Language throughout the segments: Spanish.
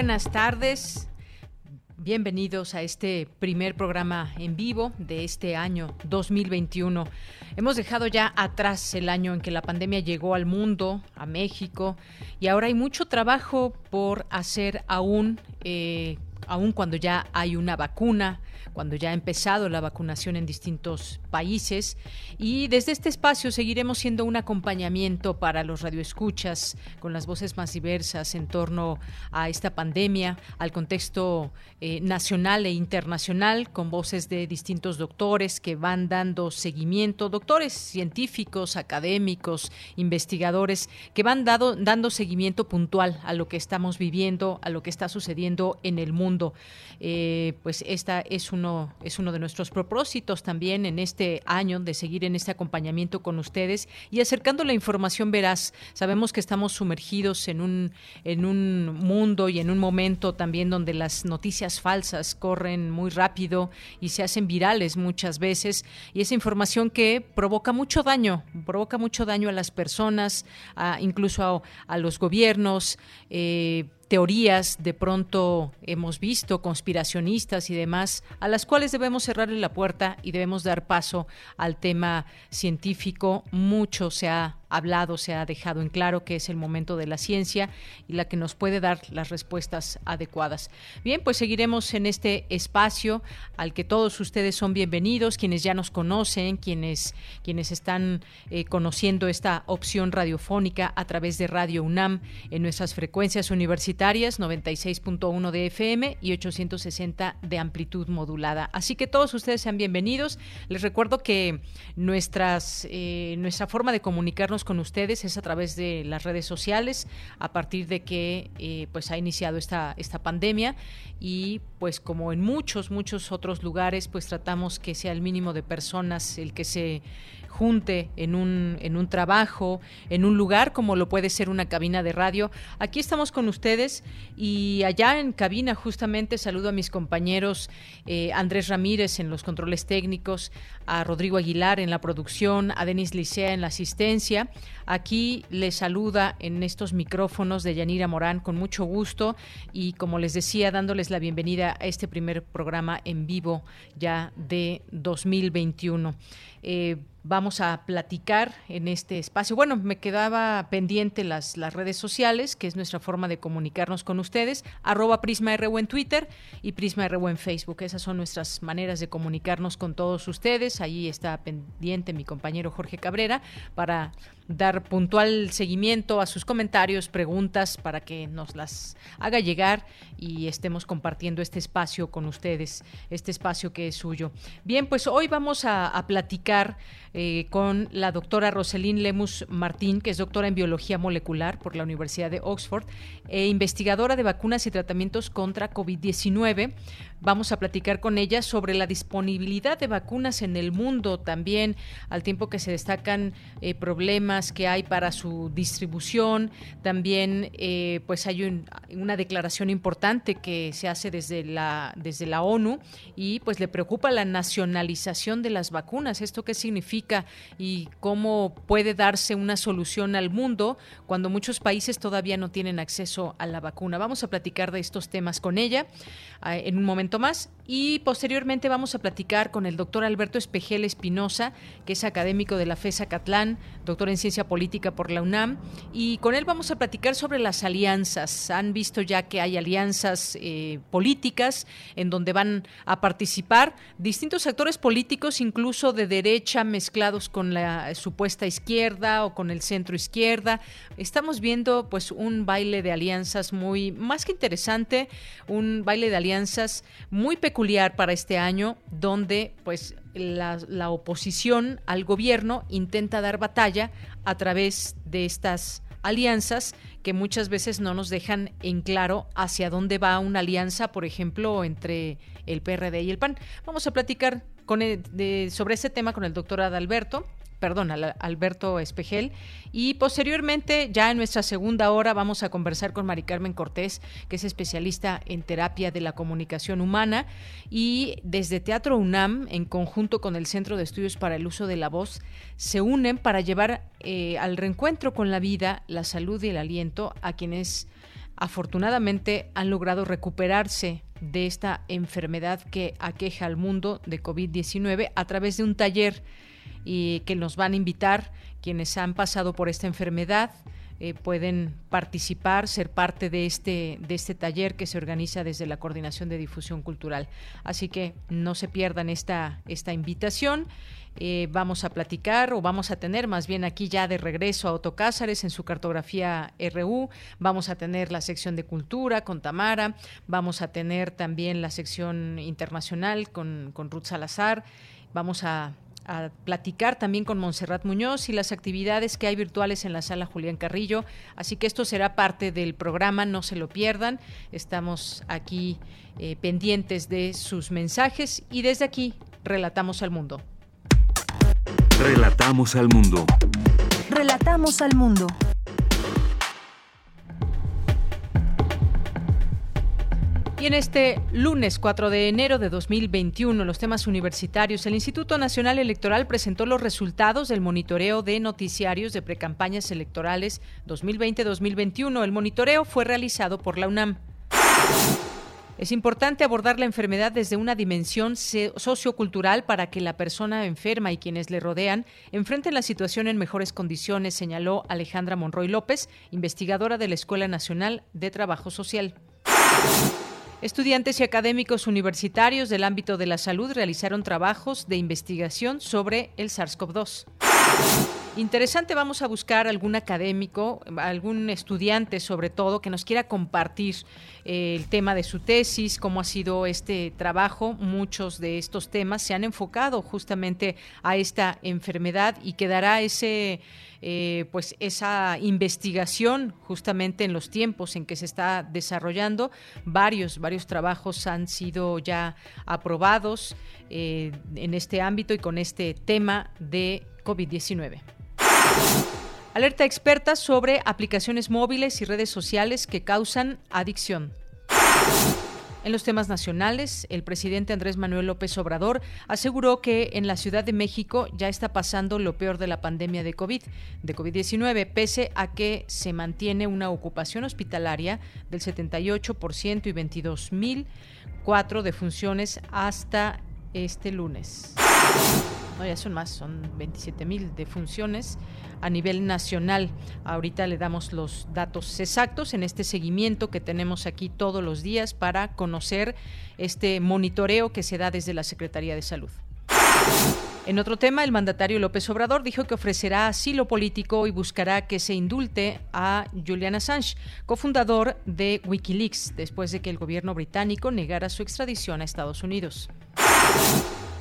Buenas tardes. Bienvenidos a este primer programa en vivo de este año 2021. Hemos dejado ya atrás el año en que la pandemia llegó al mundo, a México, y ahora hay mucho trabajo por hacer aún, eh, aún cuando ya hay una vacuna, cuando ya ha empezado la vacunación en distintos países. Y desde este espacio seguiremos siendo un acompañamiento para los radioescuchas con las voces más diversas en torno a esta pandemia, al contexto eh, nacional e internacional, con voces de distintos doctores que van dando seguimiento, doctores científicos, académicos, investigadores, que van dado, dando seguimiento puntual a lo que estamos viviendo, a lo que está sucediendo en el mundo. Eh, pues esta es es uno de nuestros propósitos también en este año de seguir en este acompañamiento con ustedes y acercando la información veraz. Sabemos que estamos sumergidos en un, en un mundo y en un momento también donde las noticias falsas corren muy rápido y se hacen virales muchas veces y esa información que provoca mucho daño, provoca mucho daño a las personas, incluso a, los gobiernos. Eh, teorías de pronto hemos visto, conspiracionistas y demás, a las cuales debemos cerrarle la puerta y debemos dar paso al tema científico. Mucho se ha hablado, se ha dejado en claro que es el momento de la ciencia y la que nos puede dar las respuestas adecuadas. Bien, pues seguiremos en este espacio al que todos ustedes son bienvenidos, quienes ya nos conocen, quienes, quienes están eh, conociendo esta opción radiofónica a través de Radio UNAM en nuestras frecuencias universitarias 96.1 de FM y 860 de amplitud modulada. Así que todos ustedes sean bienvenidos. Les recuerdo que nuestras, eh, nuestra forma de comunicarnos con ustedes es a través de las redes sociales, a partir de que eh, pues ha iniciado esta, esta pandemia y pues como en muchos, muchos otros lugares, pues tratamos que sea el mínimo de personas el que se junte en un, en un trabajo, en un lugar como lo puede ser una cabina de radio. Aquí estamos con ustedes y allá en cabina justamente saludo a mis compañeros eh, Andrés Ramírez en los controles técnicos, a Rodrigo Aguilar en la producción, a Denis Licea en la asistencia. Aquí les saluda en estos micrófonos de Yanira Morán con mucho gusto y como les decía, dándoles la bienvenida a este primer programa en vivo ya de 2021. Eh, vamos a platicar en este espacio. Bueno, me quedaba pendiente las, las redes sociales, que es nuestra forma de comunicarnos con ustedes, arroba PrismaRU en Twitter y PrismaRU en Facebook. Esas son nuestras maneras de comunicarnos con todos ustedes. Ahí está pendiente mi compañero Jorge Cabrera para dar puntual seguimiento a sus comentarios, preguntas, para que nos las haga llegar y estemos compartiendo este espacio con ustedes, este espacio que es suyo. Bien, pues hoy vamos a, platicar eh, con la doctora Roselín Lemus Martín, que es doctora en biología molecular por la Universidad de Oxford e investigadora de vacunas y tratamientos contra COVID-19. Vamos a platicar con ella sobre la disponibilidad de vacunas en el mundo también, al tiempo que se destacan eh, problemas que hay para su distribución. También eh, pues hay una declaración importante que se hace desde la, desde la ONU y pues le preocupa la nacionalización de las vacunas. ¿Esto qué significa y cómo puede darse una solución al mundo cuando muchos países todavía no tienen acceso a la vacuna? Vamos a platicar de estos temas con ella eh, en un momento más y posteriormente vamos a platicar con el doctor Alberto Espejel Espinosa, que es académico de la FESA Catlán, doctor en Ciencias Política por la UNAM y con él vamos a platicar sobre las alianzas. Han visto ya que hay alianzas eh, políticas en donde van a participar distintos actores políticos, incluso de derecha, mezclados con la supuesta izquierda o con el centro izquierda. Estamos viendo pues un baile de alianzas muy, más que interesante, un baile de alianzas muy peculiar para este año, donde pues la, oposición al gobierno intenta dar batalla a través de estas alianzas que muchas veces no nos dejan en claro hacia dónde va una alianza, por ejemplo, entre el PRD y el PAN. Vamos a platicar con sobre ese tema con el doctor Adalberto perdón, Alberto Espejel. Y posteriormente, ya en nuestra segunda hora, vamos a conversar con Mari Carmen Cortés, que es especialista en terapia de la comunicación humana. Y desde Teatro UNAM, en conjunto con el Centro de Estudios para el Uso de la Voz, se unen para llevar eh, al reencuentro con la vida, la salud y el aliento a quienes afortunadamente han logrado recuperarse de esta enfermedad que aqueja al mundo de COVID-19 a través de un taller y que nos van a invitar quienes han pasado por esta enfermedad. Eh, pueden participar, ser parte de este, de este taller que se organiza desde la Coordinación de Difusión Cultural. Así que no se pierdan esta, esta invitación. Eh, vamos a platicar o vamos a tener más bien aquí ya de regreso a Otto Cázares en su cartografía RU. Vamos a tener la sección de cultura con Tamara. Vamos a tener también la sección internacional con, con Ruth Salazar. Vamos a a platicar también con Montserrat Muñoz y las actividades que hay virtuales en la sala Julián Carrillo. Así que esto será parte del programa, no se lo pierdan. Estamos aquí eh, pendientes de sus mensajes y desde aquí relatamos al mundo. Relatamos al mundo. Relatamos al mundo. Y en este lunes 4 de enero de 2021, los temas universitarios, el Instituto Nacional Electoral presentó los resultados del monitoreo de noticiarios de precampañas electorales 2020-2021. El monitoreo fue realizado por la UNAM. Es importante abordar la enfermedad desde una dimensión sociocultural para que la persona enferma y quienes le rodean enfrenten la situación en mejores condiciones, señaló Alejandra Monroy López, investigadora de la Escuela Nacional de Trabajo Social. Estudiantes y académicos universitarios del ámbito de la salud realizaron trabajos de investigación sobre el SARS-CoV-2. Interesante, vamos a buscar algún académico, algún estudiante sobre todo, que nos quiera compartir eh, el tema de su tesis, cómo ha sido este trabajo. Muchos de estos temas se han enfocado justamente a esta enfermedad y quedará ese eh, pues esa investigación justamente en los tiempos en que se está desarrollando. Varios, varios trabajos han sido ya aprobados eh, en este ámbito y con este tema de COVID-19. Alerta experta sobre aplicaciones móviles y redes sociales que causan adicción. En los temas nacionales, el presidente Andrés Manuel López Obrador aseguró que en la Ciudad de México ya está pasando lo peor de la pandemia de COVID, de COVID-19, pese a que se mantiene una ocupación hospitalaria del 78% y 22.004 defunciones hasta este lunes. No, ya son más, son 27 mil defunciones a nivel nacional. Ahorita le damos los datos exactos en este seguimiento que tenemos aquí todos los días para conocer este monitoreo que se da desde la Secretaría de Salud. En otro tema, el mandatario López Obrador dijo que ofrecerá asilo político y buscará que se indulte a Julian Assange, cofundador de Wikileaks, después de que el gobierno británico negara su extradición a Estados Unidos.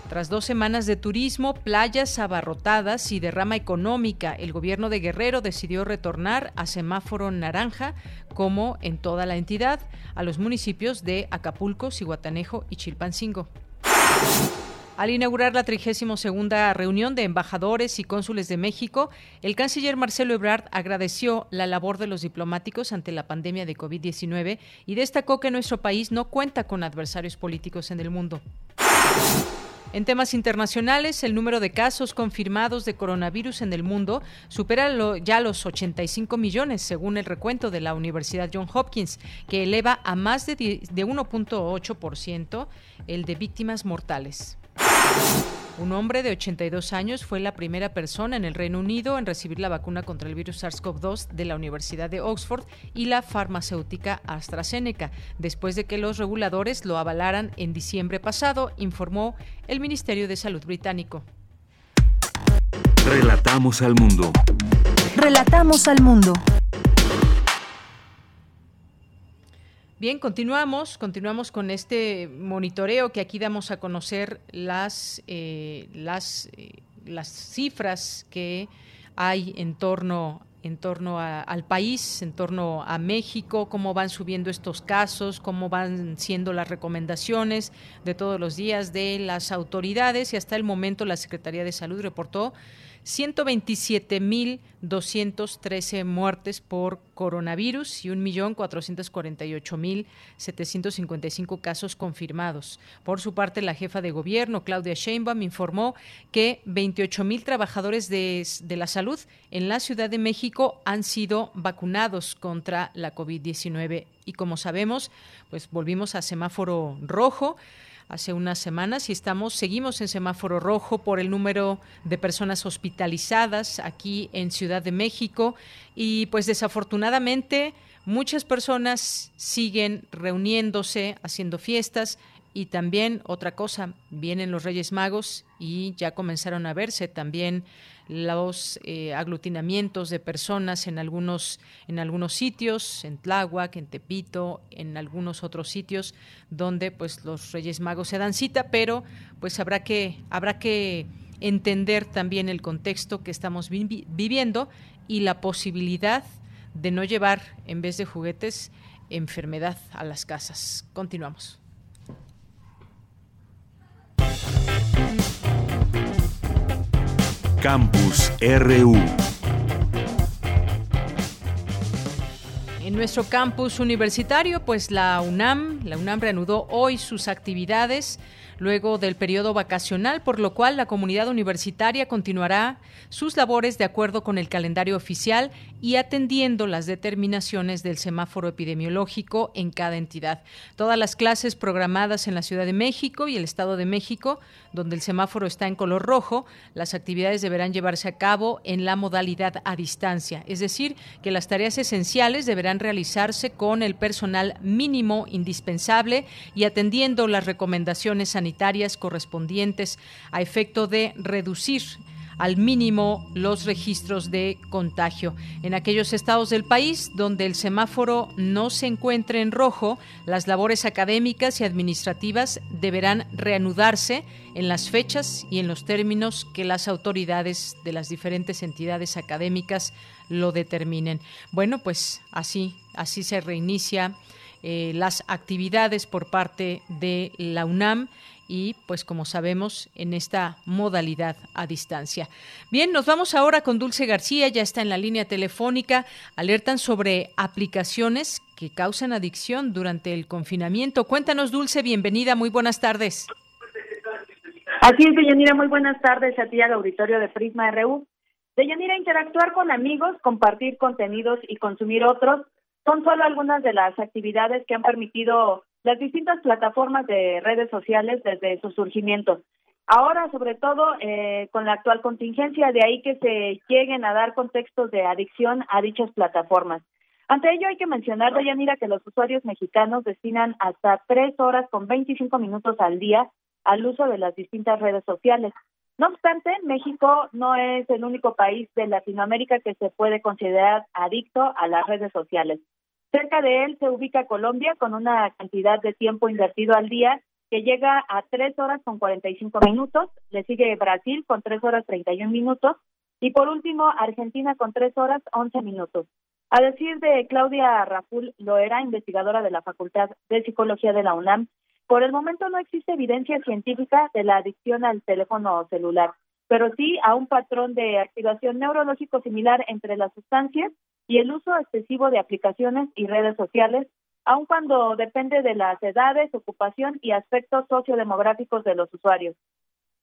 Tras dos semanas de turismo, playas abarrotadas y derrama económica, el gobierno de Guerrero decidió retornar a semáforo naranja, como en toda la entidad, a los municipios de Acapulco, Cihuatanejo y Chilpancingo. Al inaugurar la 32 reunión de embajadores y cónsules de México, el canciller Marcelo Ebrard agradeció la labor de los diplomáticos ante la pandemia de COVID-19 y destacó que nuestro país no cuenta con adversarios políticos en el mundo. En temas internacionales, el número de casos confirmados de coronavirus en el mundo supera ya los 85 millones, según el recuento de la Universidad Johns Hopkins, que eleva a más de 1.8% el de víctimas mortales. Un hombre de 82 años fue la primera persona en el Reino Unido en recibir la vacuna contra el virus SARS-CoV-2 de la Universidad de Oxford y la farmacéutica AstraZeneca, después de que los reguladores lo avalaran en diciembre pasado, informó el Ministerio de Salud británico. Relatamos al mundo. Relatamos al mundo. Bien, continuamos, continuamos con este monitoreo que aquí damos a conocer las, eh, las, eh, las cifras que hay en torno en torno al país, en torno a México, cómo van subiendo estos casos, cómo van siendo las recomendaciones de todos los días de las autoridades. Y hasta el momento la Secretaría de Salud reportó 127.213 muertes por coronavirus y 1.448.755 casos confirmados. Por su parte, la jefa de gobierno, Claudia Sheinbaum, informó que 28.000 trabajadores de, de la salud en la Ciudad de México han sido vacunados contra la COVID-19. Y como sabemos, pues volvimos a semáforo rojo hace unas semanas y estamos seguimos en semáforo rojo por el número de personas hospitalizadas aquí en Ciudad de México. Y pues desafortunadamente muchas personas siguen reuniéndose, haciendo fiestas. Y también otra cosa, vienen los Reyes Magos y ya comenzaron a verse también los eh, aglutinamientos de personas en algunos, en algunos sitios, en Tláhuac, en Tepito, en algunos otros sitios donde pues los Reyes Magos se dan cita, pero pues habrá que, habrá que entender también el contexto que estamos viviendo y la posibilidad de no llevar en vez de juguetes enfermedad a las casas. Continuamos. Campus RU. En nuestro campus universitario, pues la UNAM, la UNAM reanudó hoy sus actividades luego del periodo vacacional, por lo cual la comunidad universitaria continuará sus labores de acuerdo con el calendario oficial y atendiendo las determinaciones del semáforo epidemiológico en cada entidad. Todas las clases programadas en la Ciudad de México y el Estado de México, donde el semáforo está en color rojo, las actividades deberán llevarse a cabo en la modalidad a distancia, es decir, que las tareas esenciales deberán realizarse con el personal mínimo indispensable y atendiendo las recomendaciones sanitarias correspondientes a efecto de reducir al mínimo los registros de contagio. En aquellos estados del país donde el semáforo no se encuentre en rojo, las labores académicas y administrativas deberán reanudarse en las fechas y en los términos que las autoridades de las diferentes entidades académicas lo determinen. Bueno, pues así, así se reinicia eh, las actividades por parte de la UNAM y pues como sabemos en esta modalidad a distancia. Bien, nos vamos ahora con Dulce García, ya está en la línea telefónica, alertan sobre aplicaciones que causan adicción durante el confinamiento. Cuéntanos Dulce, bienvenida, muy buenas tardes. Así es, Deyanira, muy buenas tardes a ti al auditorio de Prisma RU. Deyanira, interactuar con amigos, compartir contenidos y consumir otros son solo algunas de las actividades que han permitido las distintas plataformas de redes sociales desde su surgimiento. Ahora, sobre todo, eh, con la actual contingencia, de ahí que se lleguen a dar contextos de adicción a dichas plataformas. Ante ello, hay que mencionar, mira que los usuarios mexicanos destinan hasta tres horas con 25 minutos al día al uso de las distintas redes sociales. No obstante, México no es el único país de Latinoamérica que se puede considerar adicto a las redes sociales. Cerca de él se ubica Colombia con una cantidad de tiempo invertido al día que llega a 3 horas con 45 minutos, le sigue Brasil con 3 horas 31 minutos y por último Argentina con 3 horas 11 minutos. A decir de Claudia Raful Loera, investigadora de la Facultad de Psicología de la UNAM, por el momento no existe evidencia científica de la adicción al teléfono celular, pero sí a un patrón de activación neurológico similar entre las sustancias y el uso excesivo de aplicaciones y redes sociales, aun cuando depende de las edades, ocupación y aspectos sociodemográficos de los usuarios.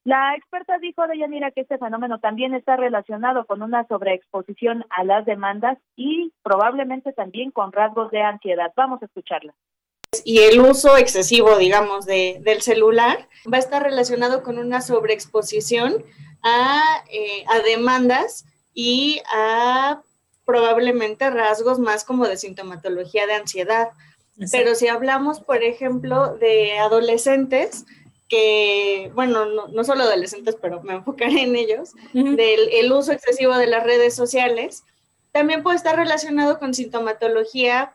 La experta dijo de Yanira que este fenómeno también está relacionado con una sobreexposición a las demandas y probablemente también con rasgos de ansiedad. Vamos a escucharla y el uso excesivo, digamos, de, del celular va a estar relacionado con una sobreexposición a, eh, a demandas y a probablemente rasgos más como de sintomatología de ansiedad. Pero si hablamos, por ejemplo, de adolescentes, que, bueno, no, no, solo adolescentes, pero me enfocaré en ellos, del el uso excesivo de las redes sociales, también puede estar relacionado con sintomatología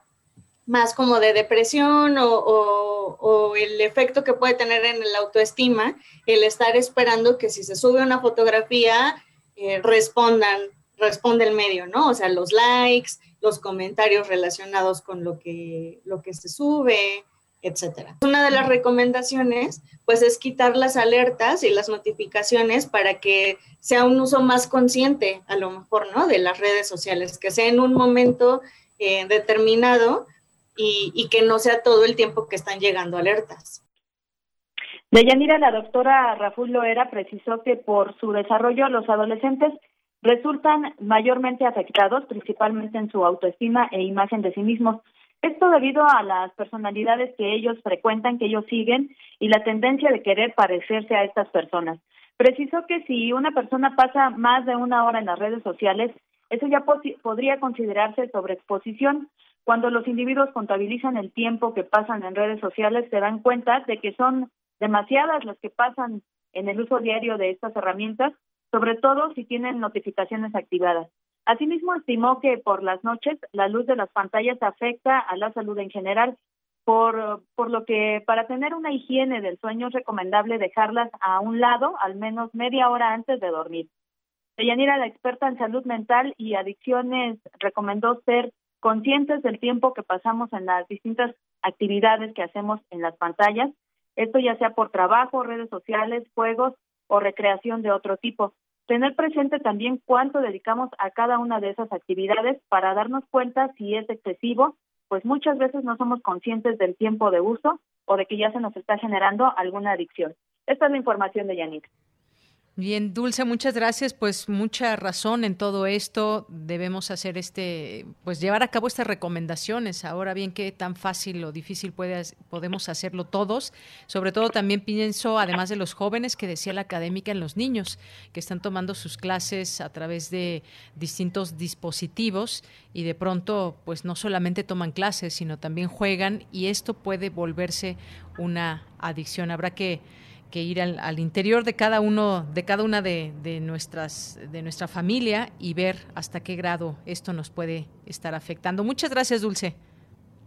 más como de depresión o, o, el efecto que puede tener en el autoestima, el estar esperando que si se sube una fotografía, eh, respondan, responde el medio, ¿no? O sea, los likes, los comentarios relacionados con lo que, lo que se sube, etcétera. Una de las recomendaciones, pues, es quitar las alertas y las notificaciones para que sea un uso más consciente, a lo mejor, ¿no? De las redes sociales, que sea en un momento eh, determinado y, y, que no sea todo el tiempo que están llegando alertas. Deyanira, la doctora Raful Loera precisó que por su desarrollo los adolescentes resultan mayormente afectados, principalmente en su autoestima e imagen de sí mismos. Esto debido a las personalidades que ellos frecuentan, que ellos siguen y la tendencia de querer parecerse a estas personas. Precisó que si una persona pasa más de una hora en las redes sociales, eso ya podría considerarse sobreexposición. Cuando los individuos contabilizan el tiempo que pasan en redes sociales, se dan cuenta de que son demasiadas las que pasan en el uso diario de estas herramientas, sobre todo si tienen notificaciones activadas. Asimismo, estimó que por las noches la luz de las pantallas afecta a la salud en general, por, por lo que para tener una higiene del sueño es recomendable dejarlas a un lado al menos media hora antes de dormir. Deyanira, la experta en salud mental y adicciones, recomendó ser conscientes del tiempo que pasamos en las distintas actividades que hacemos en las pantallas, esto ya sea por trabajo, redes sociales, juegos o recreación de otro tipo tener presente también cuánto dedicamos a cada una de esas actividades para darnos cuenta si es excesivo, pues muchas veces no somos conscientes del tiempo de uso o de que ya se nos está generando alguna adicción. Esta es la información de Yannick. Bien, Dulce, muchas gracias. Pues mucha razón en todo esto. Debemos hacer este, pues llevar a cabo estas recomendaciones. Ahora bien, qué tan fácil o difícil puede, podemos hacerlo todos. Sobre todo también pienso, además de los jóvenes, que decía la académica en los niños, que están tomando sus clases a través de distintos dispositivos y de pronto, pues no solamente toman clases, sino también juegan y esto puede volverse una adicción. Habrá que que ir al, interior de cada uno, de cada una de, de, nuestras, de nuestra familia y ver hasta qué grado esto nos puede estar afectando. Muchas gracias, Dulce.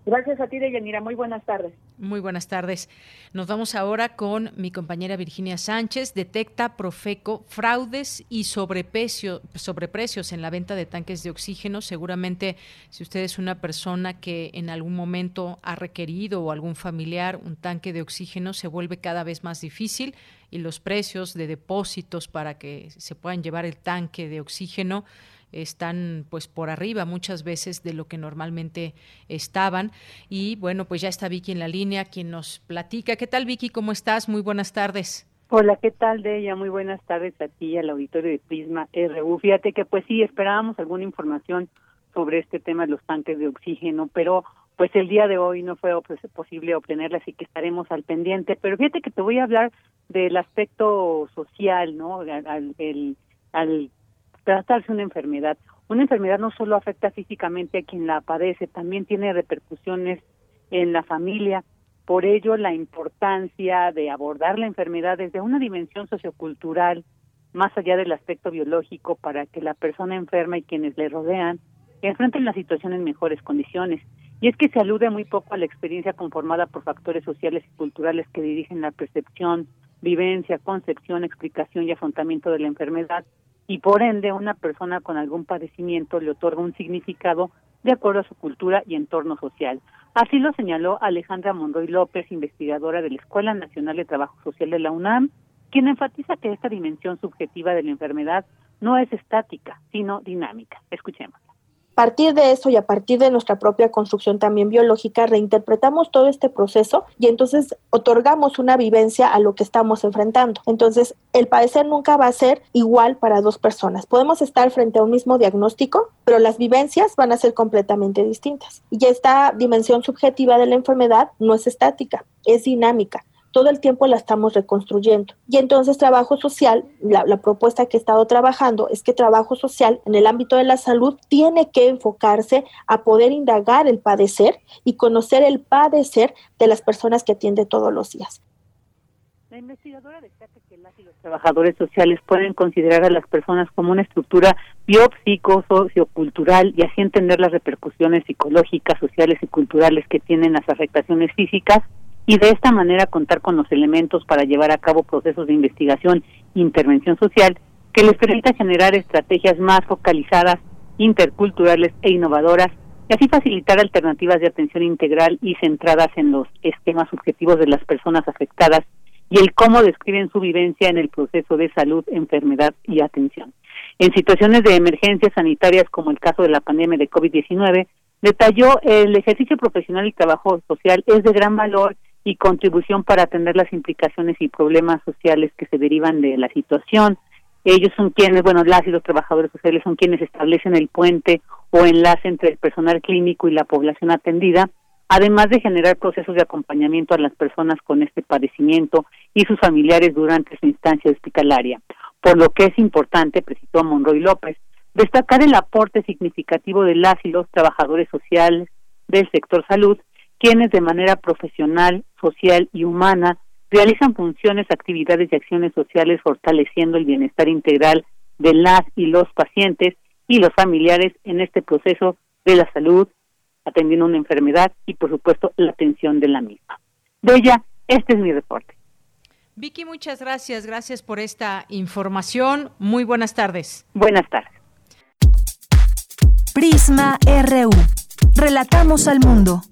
Gracias a ti, Deyanira. Muy buenas tardes. Muy buenas tardes. Nos vamos ahora con mi compañera Virginia Sánchez. Detecta Profeco fraudes y sobreprecio, sobreprecios en la venta de tanques de oxígeno. Seguramente, si usted es una persona que en algún momento ha requerido o algún familiar un tanque de oxígeno, se vuelve cada vez más difícil y los precios de depósitos para que se puedan llevar el tanque de oxígeno están pues por arriba muchas veces de lo que normalmente estaban. Y bueno, pues ya está Vicky en la línea, quien nos platica. ¿Qué tal Vicky? ¿Cómo estás? Muy buenas tardes. Hola, ¿qué tal, de ella? Muy buenas tardes a ti al auditorio de Prisma RU. Fíjate que pues sí, esperábamos alguna información sobre este tema de los tanques de oxígeno, pero pues el día de hoy no fue posible obtenerla, así que estaremos al pendiente. Pero fíjate que te voy a hablar del aspecto social, ¿no? Al, al tratarse una enfermedad. Una enfermedad no solo afecta físicamente a quien la padece, también tiene repercusiones en la familia. Por ello, la importancia de abordar la enfermedad desde una dimensión sociocultural, más allá del aspecto biológico, para que la persona enferma y quienes le rodean enfrenten la situación en mejores condiciones. Y es que se alude muy poco a la experiencia conformada por factores sociales y culturales que dirigen la percepción, vivencia, concepción, explicación y afrontamiento de la enfermedad, y por ende una persona con algún padecimiento le otorga un significado de acuerdo a su cultura y entorno social. Así lo señaló Alejandra Monroy López, investigadora de la Escuela Nacional de Trabajo Social de la UNAM, quien enfatiza que esta dimensión subjetiva de la enfermedad no es estática, sino dinámica. Escuchemos. Partir de eso y a partir de nuestra propia construcción también biológica, reinterpretamos todo este proceso y entonces otorgamos una vivencia a lo que estamos enfrentando. Entonces, el padecer nunca va a ser igual para dos personas. Podemos estar frente a un mismo diagnóstico, pero las vivencias van a ser completamente distintas. Y esta dimensión subjetiva de la enfermedad no es estática, es dinámica todo el tiempo la estamos reconstruyendo. Y entonces trabajo social, la, propuesta que he estado trabajando es que trabajo social en el ámbito de la salud tiene que enfocarse a poder indagar el padecer y conocer el padecer de las personas que atiende todos los días. La investigadora destaca que y los trabajadores sociales pueden considerar a las personas como una estructura biopsico, sociocultural y así entender las repercusiones psicológicas, sociales y culturales que tienen las afectaciones físicas y de esta manera contar con los elementos para llevar a cabo procesos de investigación e intervención social que les permita generar estrategias más focalizadas, interculturales e innovadoras y así facilitar alternativas de atención integral y centradas en los esquemas subjetivos de las personas afectadas y el cómo describen su vivencia en el proceso de salud, enfermedad y atención. En situaciones de emergencias sanitarias como el caso de la pandemia de COVID-19, detalló el ejercicio profesional y trabajo social es de gran valor y contribución para atender las implicaciones y problemas sociales que se derivan de la situación. Ellos son quienes, bueno, las y los trabajadores sociales son quienes establecen el puente o enlace entre el personal clínico y la población atendida además de generar procesos de acompañamiento a las personas con este padecimiento y sus familiares durante su instancia hospitalaria. Por lo que es importante, precisó Monroy López, destacar el aporte significativo de las y los trabajadores sociales del sector salud, quienes de manera profesional, social y humana realizan funciones, actividades y acciones sociales fortaleciendo el bienestar integral de las y los pacientes y los familiares en este proceso de la salud, atendiendo una enfermedad y, por supuesto, la atención de la misma. Bella, este es mi reporte. Vicky, muchas gracias. Gracias por esta información. Muy buenas tardes. Buenas tardes. Prisma RU. Relatamos al mundo.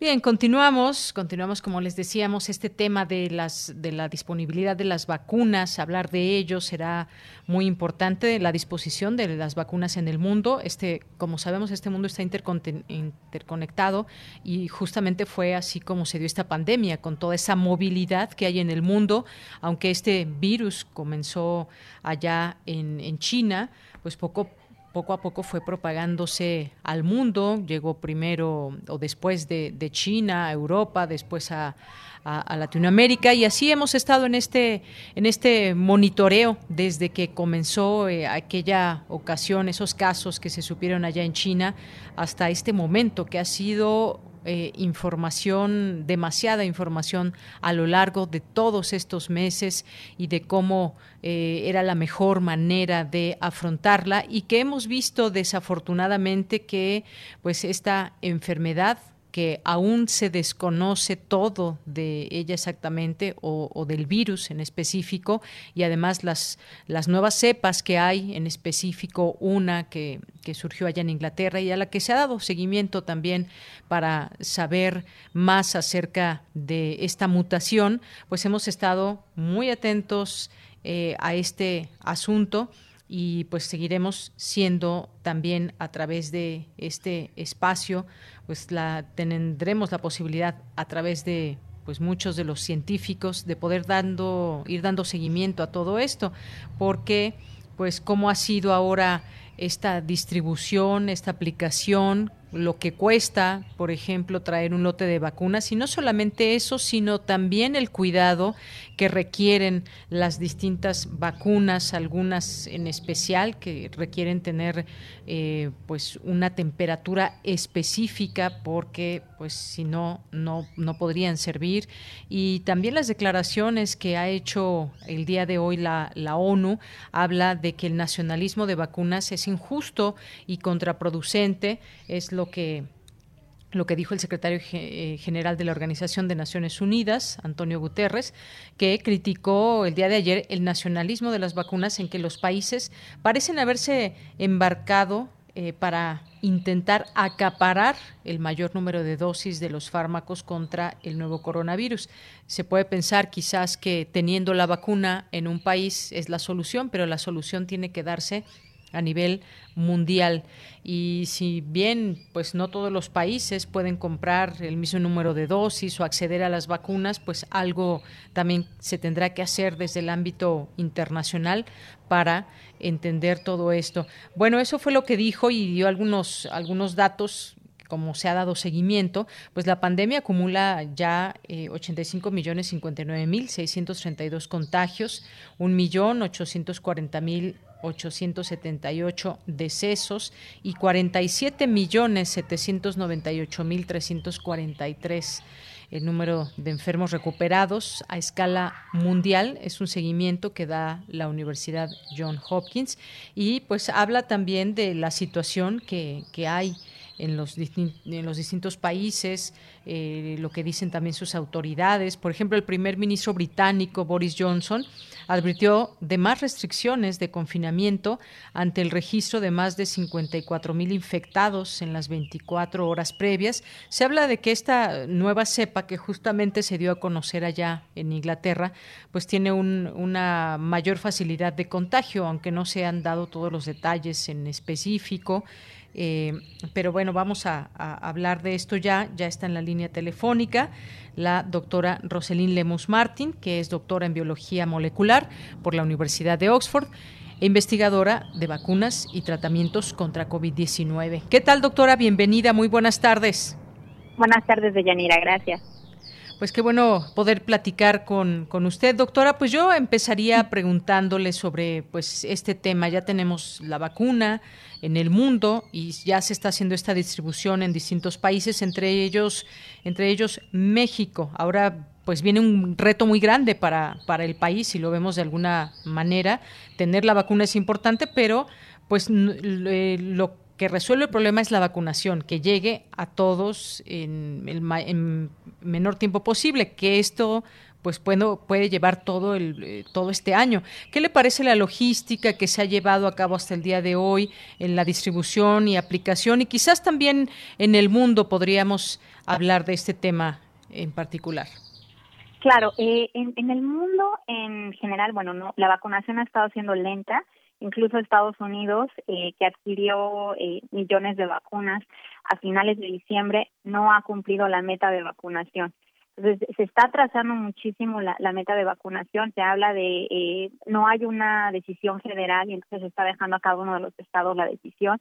Bien, continuamos, continuamos como les decíamos este tema de las de la disponibilidad de las vacunas, hablar de ello será muy importante la disposición de las vacunas en el mundo. Este, como sabemos, este mundo está interconectado y justamente fue así como se dio esta pandemia con toda esa movilidad que hay en el mundo, aunque este virus comenzó allá en, en China, pues poco poco a poco fue propagándose al mundo, llegó primero o después de, China a Europa, después a, Latinoamérica. Y así hemos estado en este, en este monitoreo desde que comenzó eh, aquella ocasión, esos casos que se supieron allá en China hasta este momento que ha sido eh, información, demasiada información a lo largo de todos estos meses y de cómo eh, era la mejor manera de afrontarla y que hemos visto desafortunadamente que pues esta enfermedad que aún se desconoce todo de ella exactamente o, del virus en específico y además las, las nuevas cepas que hay, en específico una que, que surgió allá en Inglaterra y a la que se ha dado seguimiento también para saber más acerca de esta mutación, pues hemos estado muy atentos eh, a este asunto y pues seguiremos siendo también a través de este espacio, pues la tendremos la posibilidad a través de pues muchos de los científicos de poder dando ir dando seguimiento a todo esto, porque pues cómo ha sido ahora esta distribución, esta aplicación, lo que cuesta, por ejemplo, traer un lote de vacunas, y no solamente eso, sino también el cuidado que requieren las distintas vacunas, algunas en especial que requieren tener eh, pues una temperatura específica porque pues si no, no, podrían servir. Y también las declaraciones que ha hecho el día de hoy la, la ONU habla de que el nacionalismo de vacunas es injusto y contraproducente, es lo que lo que dijo el secretario eh, general de la Organización de Naciones Unidas, Antonio Guterres, que criticó el día de ayer el nacionalismo de las vacunas en que los países parecen haberse embarcado eh, para intentar acaparar el mayor número de dosis de los fármacos contra el nuevo coronavirus. Se puede pensar quizás que teniendo la vacuna en un país es la solución, pero la solución tiene que darse a nivel mundial. Y si bien pues no todos los países pueden comprar el mismo número de dosis o acceder a las vacunas pues algo también se tendrá que hacer desde el ámbito internacional para entender todo esto. Bueno eso fue lo que dijo y dio algunos algunos datos como se ha dado seguimiento, pues la pandemia acumula ya eh, 85 millones 59 mil 632 contagios, 1 millón 840 mil 878 decesos y 47 millones 798 mil 343 el número de enfermos recuperados a escala mundial. Es un seguimiento que da la Universidad John Hopkins y pues habla también de la situación que, que hay en los, en los distintos países, eh, lo que dicen también sus autoridades. Por ejemplo, el primer ministro británico Boris Johnson advirtió de más restricciones de confinamiento ante el registro de más de 54 mil infectados en las 24 horas previas. Se habla de que esta nueva cepa que justamente se dio a conocer allá en Inglaterra, pues tiene una mayor facilidad de contagio, aunque no se han dado todos los detalles en específico. Eh, pero bueno, vamos a, hablar de esto ya. Ya está en la línea telefónica la doctora Roselyn Lemus Martin, que es doctora en biología molecular por la Universidad de Oxford e investigadora de vacunas y tratamientos contra COVID-19. ¿Qué tal, doctora? Bienvenida, muy buenas tardes. Buenas tardes, Deyanira, gracias. Pues qué bueno poder platicar con, con, usted, doctora. Pues yo empezaría preguntándole sobre pues este tema. Ya tenemos la vacuna en el mundo y ya se está haciendo esta distribución en distintos países, entre ellos, entre ellos México. Ahora pues viene un reto muy grande para, para el país, si lo vemos de alguna manera. Tener la vacuna es importante, pero pues eh, lo que resuelve el problema es la vacunación, que llegue a todos en el en menor tiempo posible, que esto pues puede, puede llevar todo, el, eh, todo este año. ¿Qué le parece la logística que se ha llevado a cabo hasta el día de hoy en la distribución y aplicación? Y quizás también en el mundo podríamos hablar de este tema en particular. Claro, eh, en, en, el mundo en general, bueno, no, la vacunación ha estado siendo lenta incluso Estados Unidos, eh, que adquirió eh, millones de vacunas a finales de diciembre, no ha cumplido la meta de vacunación. Entonces, se está atrasando muchísimo la, meta de vacunación. Se habla de eh, no hay una decisión federal y entonces se está dejando a cada uno de los estados la decisión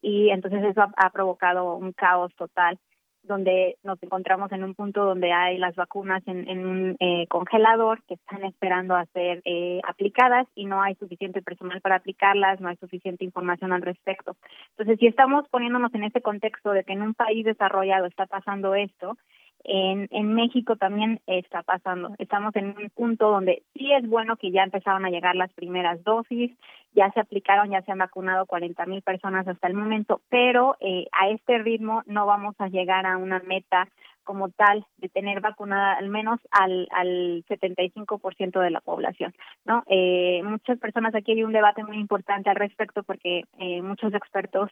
y entonces eso ha provocado un caos total donde nos encontramos en un punto donde hay las vacunas en, en un eh, congelador que están esperando a ser eh, aplicadas y no hay suficiente personal para aplicarlas, no hay suficiente información al respecto. Entonces, si estamos poniéndonos en este contexto de que en un país desarrollado está pasando esto, en, en México también está pasando. Estamos en un punto donde sí es bueno que ya empezaron a llegar las primeras dosis, ya se aplicaron, ya se han vacunado 40 mil personas hasta el momento, pero eh, a este ritmo no vamos a llegar a una meta como tal de tener vacunada al menos al, al 75% de la población, ¿no? Eh, muchas personas aquí hay un debate muy importante al respecto porque eh, muchos expertos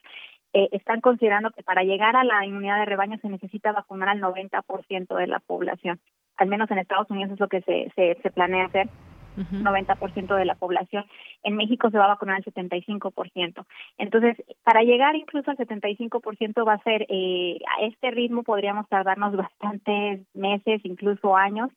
eh, están considerando que para llegar a la inmunidad de rebaño se necesita vacunar al 90% de la población. Al menos en Estados Unidos es lo que se, se, se planea hacer. 90% de la población. En México se va a vacunar el 75%. Entonces, para llegar incluso al 75% va a ser, eh, a este ritmo podríamos tardarnos bastantes meses, incluso años.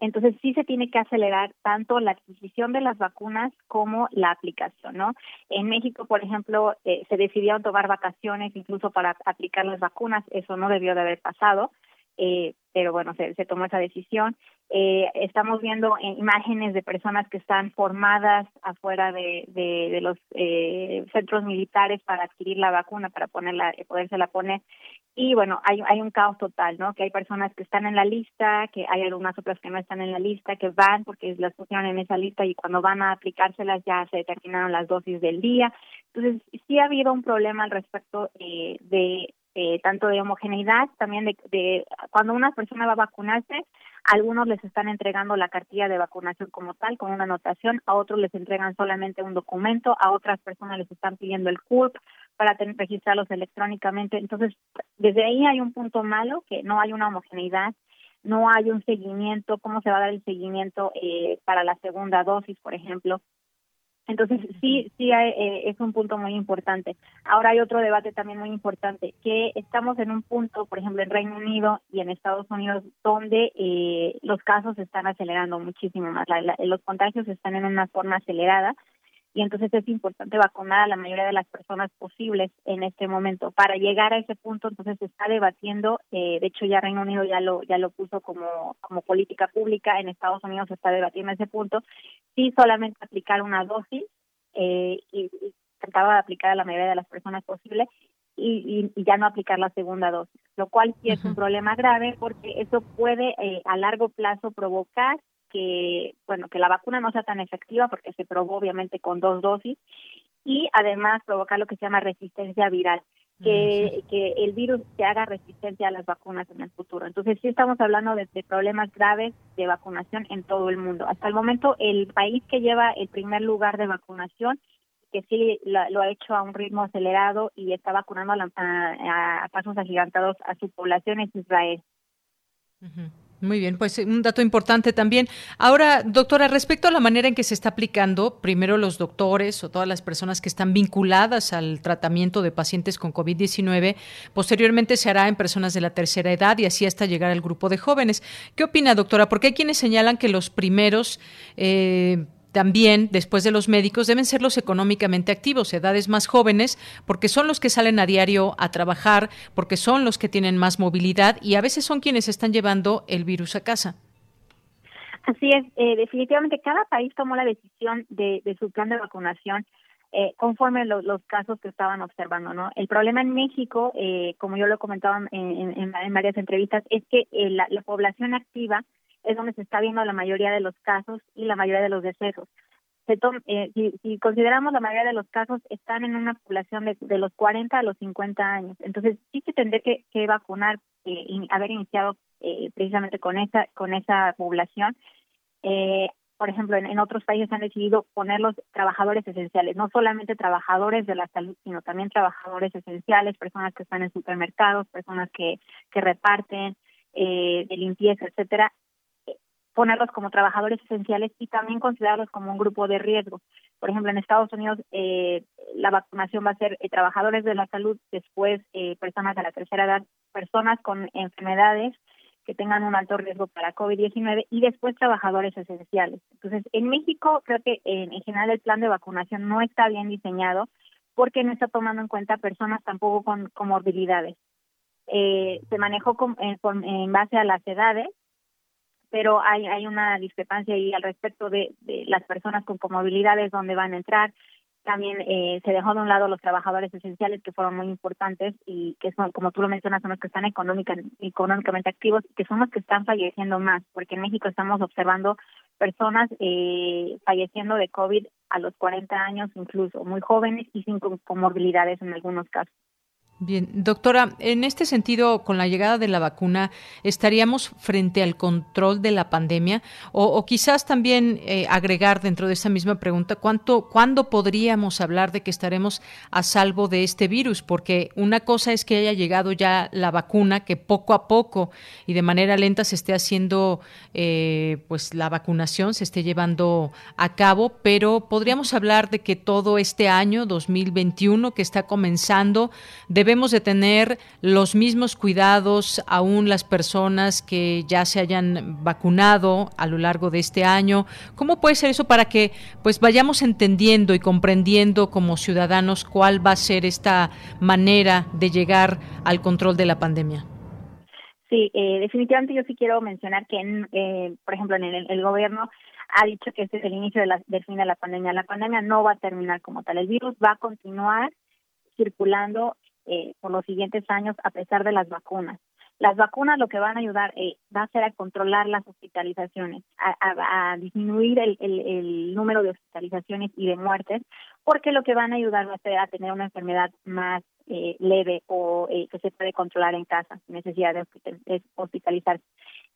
Entonces sí se tiene que acelerar tanto la adquisición de las vacunas como la aplicación, ¿no? En México, por ejemplo, eh, se decidieron tomar vacaciones incluso para aplicar las vacunas, eso no debió de haber pasado eh, pero bueno, se, se, tomó esa decisión. Eh, estamos viendo imágenes de personas que están formadas afuera de, de, de los eh, centros militares para adquirir la vacuna, para ponerla, eh, podérsela poner. Y bueno, hay, hay un caos total, ¿no? Que hay personas que están en la lista, que hay algunas otras que no están en la lista, que van porque las pusieron en esa lista y cuando van a aplicárselas ya se terminaron las dosis del día. Entonces, sí ha habido un problema al respecto eh, de eh, tanto de homogeneidad, también de, de cuando una persona va a vacunarse, algunos les están entregando la cartilla de vacunación como tal, con una anotación, a otros les entregan solamente un documento, a otras personas les están pidiendo el CURP para registrarlos electrónicamente. Entonces, desde ahí hay un punto malo, que no hay una homogeneidad, no hay un seguimiento, cómo se va a dar el seguimiento eh, para la segunda dosis, por ejemplo. Entonces, sí, sí eh, es un punto muy importante. Ahora hay otro debate también muy importante, que estamos en un punto, por ejemplo, en Reino Unido y en Estados Unidos, donde eh, los casos se están acelerando muchísimo más. los contagios están en una forma acelerada y entonces es importante vacunar a la mayoría de las personas posibles en este momento. Para llegar a ese punto, entonces se está debatiendo, eh, de hecho ya Reino Unido ya lo ya lo puso como como política pública, en Estados Unidos se está debatiendo ese punto, si solamente aplicar una dosis eh, y, y trataba de aplicar a la mayoría de las personas posibles y, y, ya no aplicar la segunda dosis, lo cual sí es un problema grave porque eso puede eh, a largo plazo provocar que bueno que la vacuna no sea tan efectiva porque se probó obviamente con dos dosis y además provocar lo que se llama resistencia viral que, que el virus se haga resistencia a las vacunas en el futuro. Entonces sí estamos hablando de, de, problemas graves de vacunación en todo el mundo. Hasta el momento el país que lleva el primer lugar de vacunación que sí lo, ha hecho a un ritmo acelerado y está vacunando a, pasos agigantados a su población es Israel. Muy bien, pues un dato importante también. Ahora, doctora, respecto a la manera en que se está aplicando, primero los doctores o todas las personas que están vinculadas al tratamiento de pacientes con COVID-19, posteriormente se hará en personas de la tercera edad y así hasta llegar al grupo de jóvenes. ¿Qué opina, doctora? Porque hay quienes señalan que los primeros... Eh, también, después de los médicos, deben ser los económicamente activos, edades más jóvenes, porque son los que salen a diario a trabajar, porque son los que tienen más movilidad y a veces son quienes están llevando el virus a casa. Así es, eh, definitivamente cada país tomó la decisión de, su plan de vacunación eh, conforme los casos que estaban observando, ¿no? El problema en México, eh, como yo lo comentaba en, en, varias entrevistas, es que la, la población activa es donde se está viendo la mayoría de los casos y la mayoría de los decesos. Se eh, si, consideramos la mayoría de los casos, están en una población de, los 40 a los 50 años. Entonces, sí que, que vacunar, eh, y haber iniciado eh, precisamente con esa, con esa población. Eh, por ejemplo, en, en, otros países han decidido poner los trabajadores esenciales, no solamente trabajadores de la salud, sino también trabajadores esenciales, personas que están en supermercados, personas que, que reparten, eh, de limpieza, etcétera, ponerlos como trabajadores esenciales y también considerarlos como un grupo de riesgo. Por ejemplo, en Estados Unidos eh, la vacunación va a ser eh, trabajadores de la salud, después eh, personas de la tercera edad, personas con enfermedades que tengan un alto riesgo para COVID-19 y después trabajadores esenciales. Entonces, en México creo que en, general el plan de vacunación no está bien diseñado porque no está tomando en cuenta personas tampoco con comorbilidades. Eh, se manejó con, en base a las edades pero hay, hay una discrepancia ahí al respecto de, de las personas con comorbilidades, dónde van a entrar. También eh, se dejó de un lado los trabajadores esenciales que fueron muy importantes y que son, como tú lo mencionas, son los que están económica, económicamente activos y que son los que están falleciendo más, porque en México estamos observando personas eh, falleciendo de COVID a los 40 años, incluso muy jóvenes y sin comorbilidades en algunos casos. Bien, doctora, en este sentido, con la llegada de la vacuna, ¿estaríamos frente al control de la pandemia? O, quizás también eh, agregar dentro de esa misma pregunta, ¿cuánto, ¿cuándo podríamos hablar de que estaremos a salvo de este virus? Porque una cosa es que haya llegado ya la vacuna, que poco a poco y de manera lenta se esté haciendo, eh, pues la vacunación se esté llevando a cabo, pero podríamos hablar de que todo este año, 2021, que está comenzando, debe debemos de tener los mismos cuidados aún las personas que ya se hayan vacunado a lo largo de este año. ¿Cómo puede ser eso para que pues vayamos entendiendo y comprendiendo como ciudadanos cuál va a ser esta manera de llegar al control de la pandemia? Sí, eh, definitivamente yo sí quiero mencionar que, eh, por ejemplo, en el, gobierno ha dicho que este es el inicio de la, del fin de la pandemia. La pandemia no va a terminar como tal. El virus va a continuar circulando eh, por los siguientes años a pesar de las vacunas. Las vacunas lo que van a ayudar eh, va a ser a controlar las hospitalizaciones, a, disminuir el, el, número de hospitalizaciones y de muertes, porque lo que van a ayudar va a ser a tener una enfermedad más eh, leve o eh, que se puede controlar en casa sin necesidad de hospitalizarse.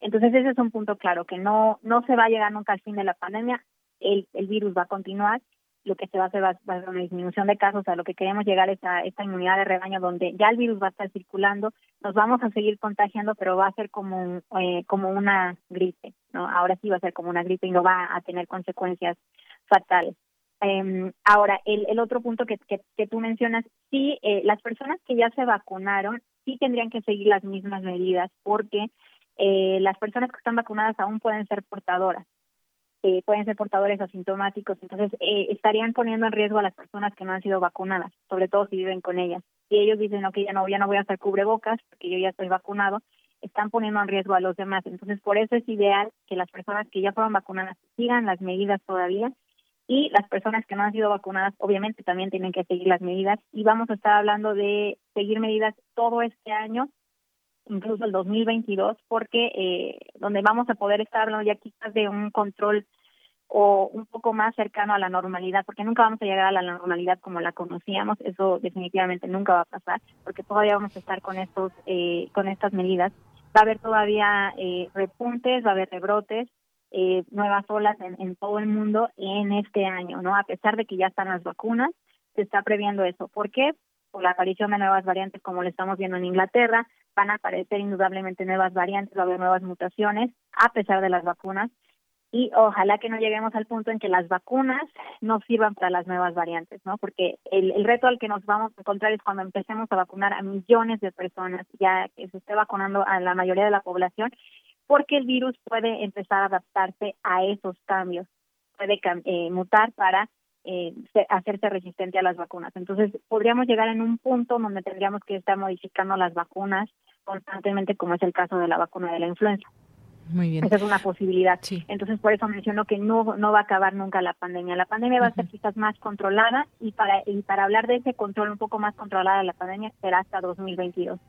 Entonces ese es un punto claro, que no, no se va a llegar nunca al fin de la pandemia, el, el virus va a continuar lo que se va a hacer va, a ser una disminución de casos, a lo que queremos llegar es a esta inmunidad de rebaño donde ya el virus va a estar circulando, nos vamos a seguir contagiando, pero va a ser como, eh, como una gripe, ¿no? Ahora sí va a ser como una gripe y no va a tener consecuencias fatales. Eh, ahora, el, el otro punto que, que, que tú mencionas, sí, eh, las personas que ya se vacunaron sí tendrían que seguir las mismas medidas porque eh, las personas que están vacunadas aún pueden ser portadoras eh, pueden ser portadores asintomáticos, entonces eh, estarían poniendo en riesgo a las personas que no han sido vacunadas, sobre todo si viven con ellas. Si ellos dicen, ok, ya no, ya no voy a hacer cubrebocas porque yo ya estoy vacunado, están poniendo en riesgo a los demás. Entonces, por eso es ideal que las personas que ya fueron vacunadas sigan las medidas todavía y las personas que no han sido vacunadas obviamente también tienen que seguir las medidas y vamos a estar hablando de seguir medidas todo este año incluso el 2022 porque eh, donde vamos a poder estar hablando ya quizás de un control o un poco más cercano a la normalidad, porque nunca vamos a llegar a la normalidad como la conocíamos, eso definitivamente nunca va a pasar, porque todavía vamos a estar con estos, eh, con estas medidas. Va a haber todavía eh, repuntes, va a haber rebrotes, eh, nuevas olas en, en todo el mundo en este año, ¿no? A pesar de que ya están las vacunas, se está previendo eso. ¿Por qué? Por la aparición de nuevas variantes, como lo estamos viendo en Inglaterra, van a aparecer indudablemente nuevas variantes, va a haber nuevas mutaciones, a pesar de las vacunas, y ojalá que no lleguemos al punto en que las vacunas no sirvan para las nuevas variantes, ¿no? Porque el, reto al que nos vamos a encontrar es cuando empecemos a vacunar a millones de personas, ya que se esté vacunando a la mayoría de la población, porque el virus puede empezar a adaptarse a esos cambios, puede eh, mutar para eh, hacerse resistente a las vacunas. Entonces, podríamos llegar en un punto donde tendríamos que estar modificando las vacunas constantemente, como es el caso de la vacuna de la influenza. Muy bien. Esa es una posibilidad. Entonces, por eso menciono que no, no va a acabar nunca la pandemia. La pandemia va a ser quizás más controlada y para, y para hablar de ese control un poco más controlada de la pandemia será hasta 2022.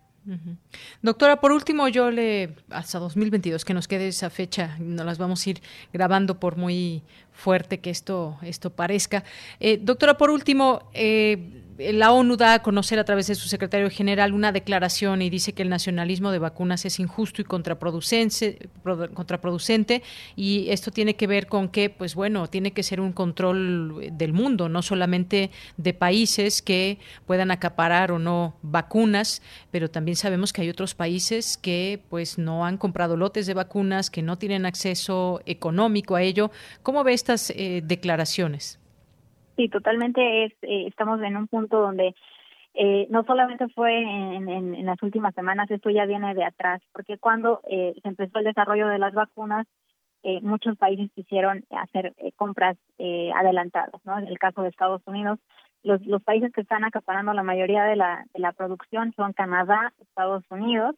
Doctora, por último, yo le, hasta 2022, que nos quede esa fecha, no las vamos a ir grabando por muy fuerte que esto, esto parezca. Eh, doctora, por último, eh, la ONU da a conocer a través de su secretario general una declaración y dice que el nacionalismo de vacunas es injusto y contraproducente, contraproducente y esto tiene que ver con que, pues bueno, tiene que ser un control del mundo, no solamente de países que puedan acaparar o no vacunas, pero también sabemos que hay otros países que pues no han comprado lotes de vacunas, que no tienen acceso económico a ello. ¿Cómo ve estas eh, declaraciones? Sí, totalmente. Es, eh, estamos en un punto donde eh, no solamente fue en, en, las últimas semanas, esto ya viene de atrás, porque cuando eh, se empezó el desarrollo de las vacunas, eh, muchos países quisieron hacer eh, compras eh, adelantadas, ¿no? En el caso de Estados Unidos, los, los países que están acaparando la mayoría de la, de la producción son Canadá, Estados Unidos,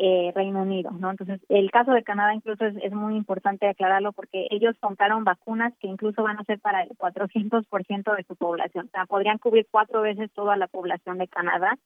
eh, Reino Unido, ¿no? Entonces, el caso de Canadá incluso es, muy importante aclararlo porque ellos compraron vacunas que incluso van a ser para el 400% de su población. O sea, podrían cubrir cuatro veces toda la población de Canadá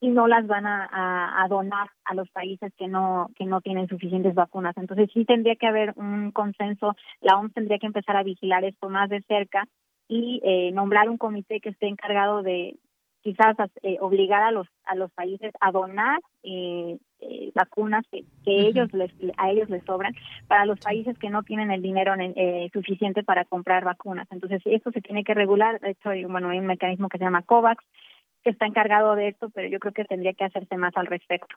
y no las van a, a, a, donar a los países que no que no tienen suficientes vacunas. Entonces sí tendría que haber un consenso, la OMS tendría que empezar a vigilar esto más de cerca y eh, nombrar un comité que esté encargado de, quizás eh, obligar a los a los países a donar eh, eh, vacunas que, que ellos les a ellos les sobran para los países que no tienen el dinero eh, suficiente para comprar vacunas. Entonces esto se tiene que regular. De hecho hay, bueno hay un mecanismo que se llama Covax que está encargado de esto pero yo creo que tendría que hacerse más al respecto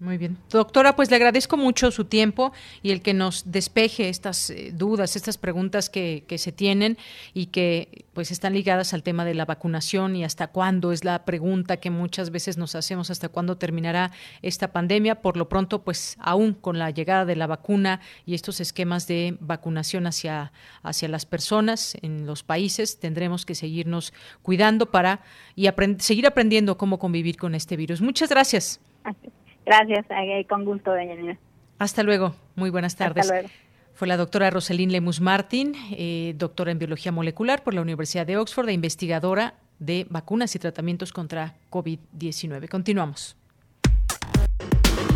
muy bien. Doctora, pues le agradezco mucho su tiempo y el que nos despeje estas eh, dudas, estas preguntas que, que, se tienen y que pues están ligadas al tema de la vacunación y hasta cuándo es la pregunta que muchas veces nos hacemos, hasta cuándo terminará esta pandemia. Por lo pronto, pues aún con la llegada de la vacuna y estos esquemas de vacunación hacia, hacia las personas en los países, tendremos que seguirnos cuidando para y aprend seguir aprendiendo cómo convivir con este virus. Muchas gracias. Gracias, eh, con gusto, doña Hasta luego, muy buenas tardes. Hasta luego. Fue la doctora Roselín Lemus Martín, eh, doctora en biología molecular por la Universidad de Oxford e investigadora de vacunas y tratamientos contra COVID-19. Continuamos.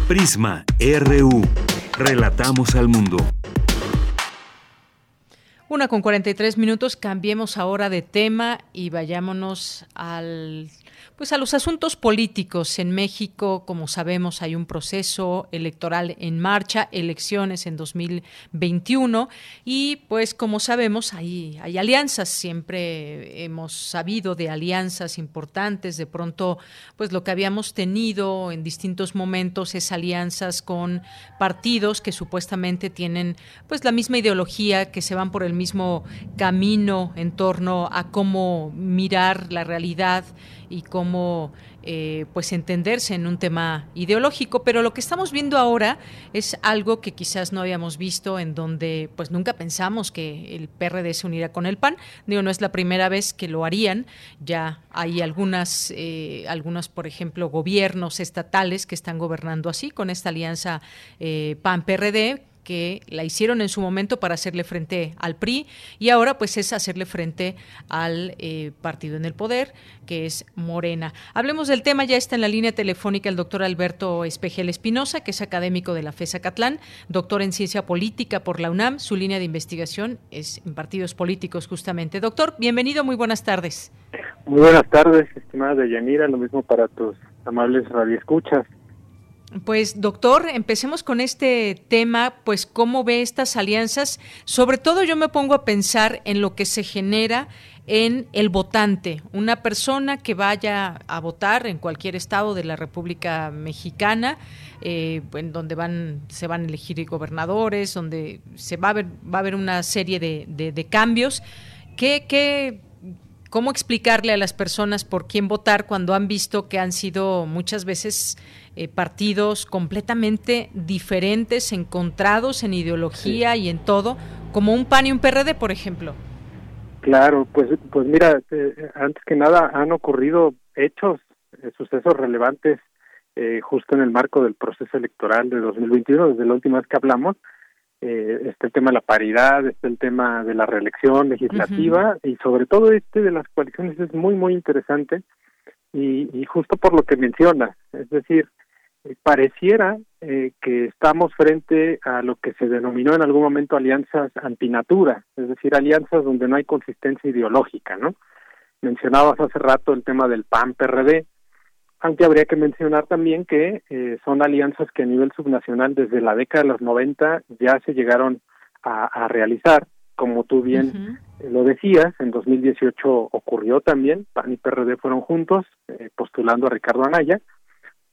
Prisma RU. Relatamos al mundo. Una con 43 minutos, cambiemos ahora de tema y vayámonos al pues a los asuntos políticos en México, como sabemos, hay un proceso electoral en marcha, elecciones en 2021 y pues como sabemos hay, hay alianzas, siempre hemos sabido de alianzas importantes, de pronto pues lo que habíamos tenido en distintos momentos es alianzas con partidos que supuestamente tienen pues la misma ideología, que se van por el mismo camino en torno a cómo mirar la realidad y cómo eh, pues entenderse en un tema ideológico. Pero lo que estamos viendo ahora es algo que quizás no habíamos visto, en donde pues nunca pensamos que el PRD se unirá con el PAN. Digo, no es la primera vez que lo harían. Ya hay algunas, eh, algunos, por ejemplo, gobiernos estatales que están gobernando así, con esta alianza eh, PAN-PRD que la hicieron en su momento para hacerle frente al PRI y ahora pues es hacerle frente al eh, partido en el poder, que es Morena. Hablemos del tema, ya está en la línea telefónica el doctor Alberto Espejel Espinosa, que es académico de la FESA Catlán, doctor en ciencia política por la UNAM, su línea de investigación es en partidos políticos justamente. Doctor, bienvenido, muy buenas tardes. Muy buenas tardes, estimada Deyanira, lo mismo para tus amables radioescuchas. Pues doctor, empecemos con este tema, pues cómo ve estas alianzas. Sobre todo yo me pongo a pensar en lo que se genera en el votante, una persona que vaya a votar en cualquier estado de la República Mexicana, eh, donde van, se van a elegir gobernadores, donde se va a ver, va a haber una serie de, de, cambios. ¿Qué, qué, ¿Cómo explicarle a las personas por quién votar cuando han visto que han sido muchas veces eh, partidos completamente diferentes, encontrados en ideología y en todo, como un PAN y un PRD, por ejemplo. Claro, pues, pues mira, eh, antes que nada han ocurrido hechos, eh, sucesos relevantes justo en el marco del proceso electoral de 2021, desde la última vez que hablamos, está el tema de la paridad, está el tema de la reelección legislativa y sobre todo este de las coaliciones es muy, muy interesante y, y justo por lo que menciona, es decir, pareciera eh, que estamos frente a lo que se denominó en algún momento alianzas antinatura, es decir, alianzas donde no hay consistencia ideológica, ¿no? Mencionabas hace rato el tema del PAN-PRD, aunque habría que mencionar también que eh, son alianzas que a nivel subnacional desde la década de los 90 ya se llegaron a, realizar, como tú bien lo decías, en 2018 ocurrió también, PAN y PRD fueron juntos eh, postulando a Ricardo Anaya,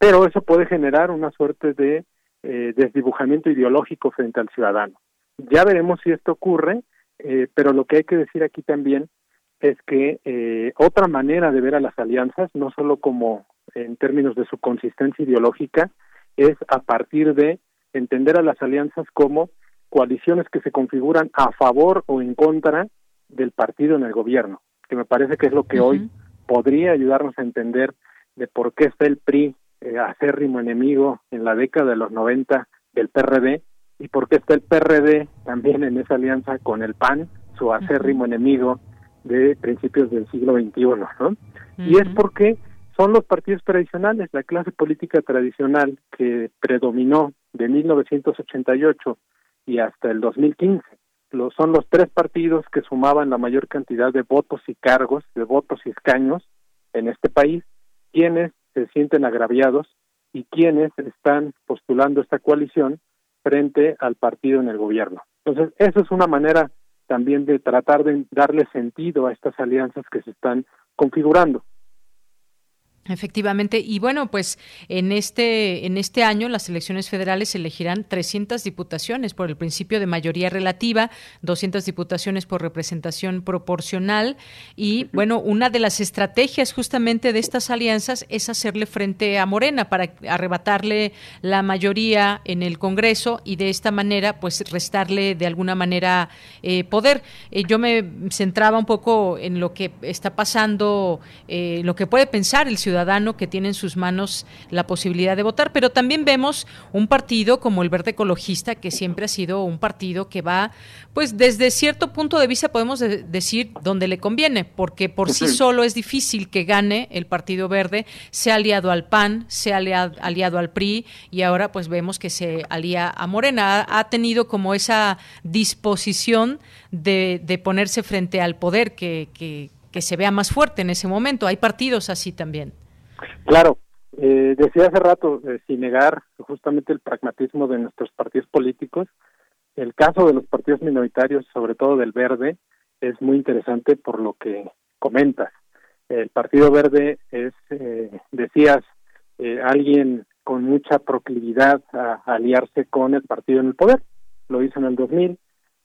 pero eso puede generar una suerte de eh, desdibujamiento ideológico frente al ciudadano. Ya veremos si esto ocurre, eh, pero lo que hay que decir aquí también es que eh, otra manera de ver a las alianzas, no solo como en términos de su consistencia ideológica, es a partir de entender a las alianzas como coaliciones que se configuran a favor o en contra del partido en el gobierno, que me parece que es lo que hoy podría ayudarnos a entender de por qué está el PRI eh, acérrimo enemigo en la década de los 90 del PRD y porque está el PRD también en esa alianza con el PAN, su acérrimo enemigo de principios del siglo XXI, ¿no? Y es porque son los partidos tradicionales, la clase política tradicional que predominó de 1988 y hasta el 2015. Los, son los tres partidos que sumaban la mayor cantidad de votos y cargos, de votos y escaños en este país, quienes se sienten agraviados y quienes están postulando esta coalición frente al partido en el gobierno. Entonces, eso es una manera también de tratar de darle sentido a estas alianzas que se están configurando. Efectivamente, y bueno, pues en este en este año las elecciones federales elegirán 300 diputaciones por el principio de mayoría relativa, 200 diputaciones por representación proporcional y bueno, una de las estrategias justamente de estas alianzas es hacerle frente a Morena para arrebatarle la mayoría en el Congreso y de esta manera pues restarle de alguna manera eh, poder. Eh, yo me centraba un poco en lo que está pasando, eh, lo que puede pensar el ciudadano ciudadano que tiene en sus manos la posibilidad de votar, pero también vemos un partido como el Verde Ecologista, que siempre ha sido un partido que va, pues desde cierto punto de vista podemos decir donde le conviene, porque por sí solo es difícil que gane el Partido Verde, se ha aliado al PAN, se ha aliado, al PRI y ahora pues vemos que se alía a Morena. Ha, tenido como esa disposición de, ponerse frente al poder que, que se vea más fuerte en ese momento. Hay partidos así también. Claro, eh, decía hace rato, eh, sin negar justamente el pragmatismo de nuestros partidos políticos, el caso de los partidos minoritarios, sobre todo del Verde, es muy interesante por lo que comentas. El Partido Verde es, eh, decías, eh, alguien con mucha proclividad a, aliarse con el partido en el poder. Lo hizo en el 2000,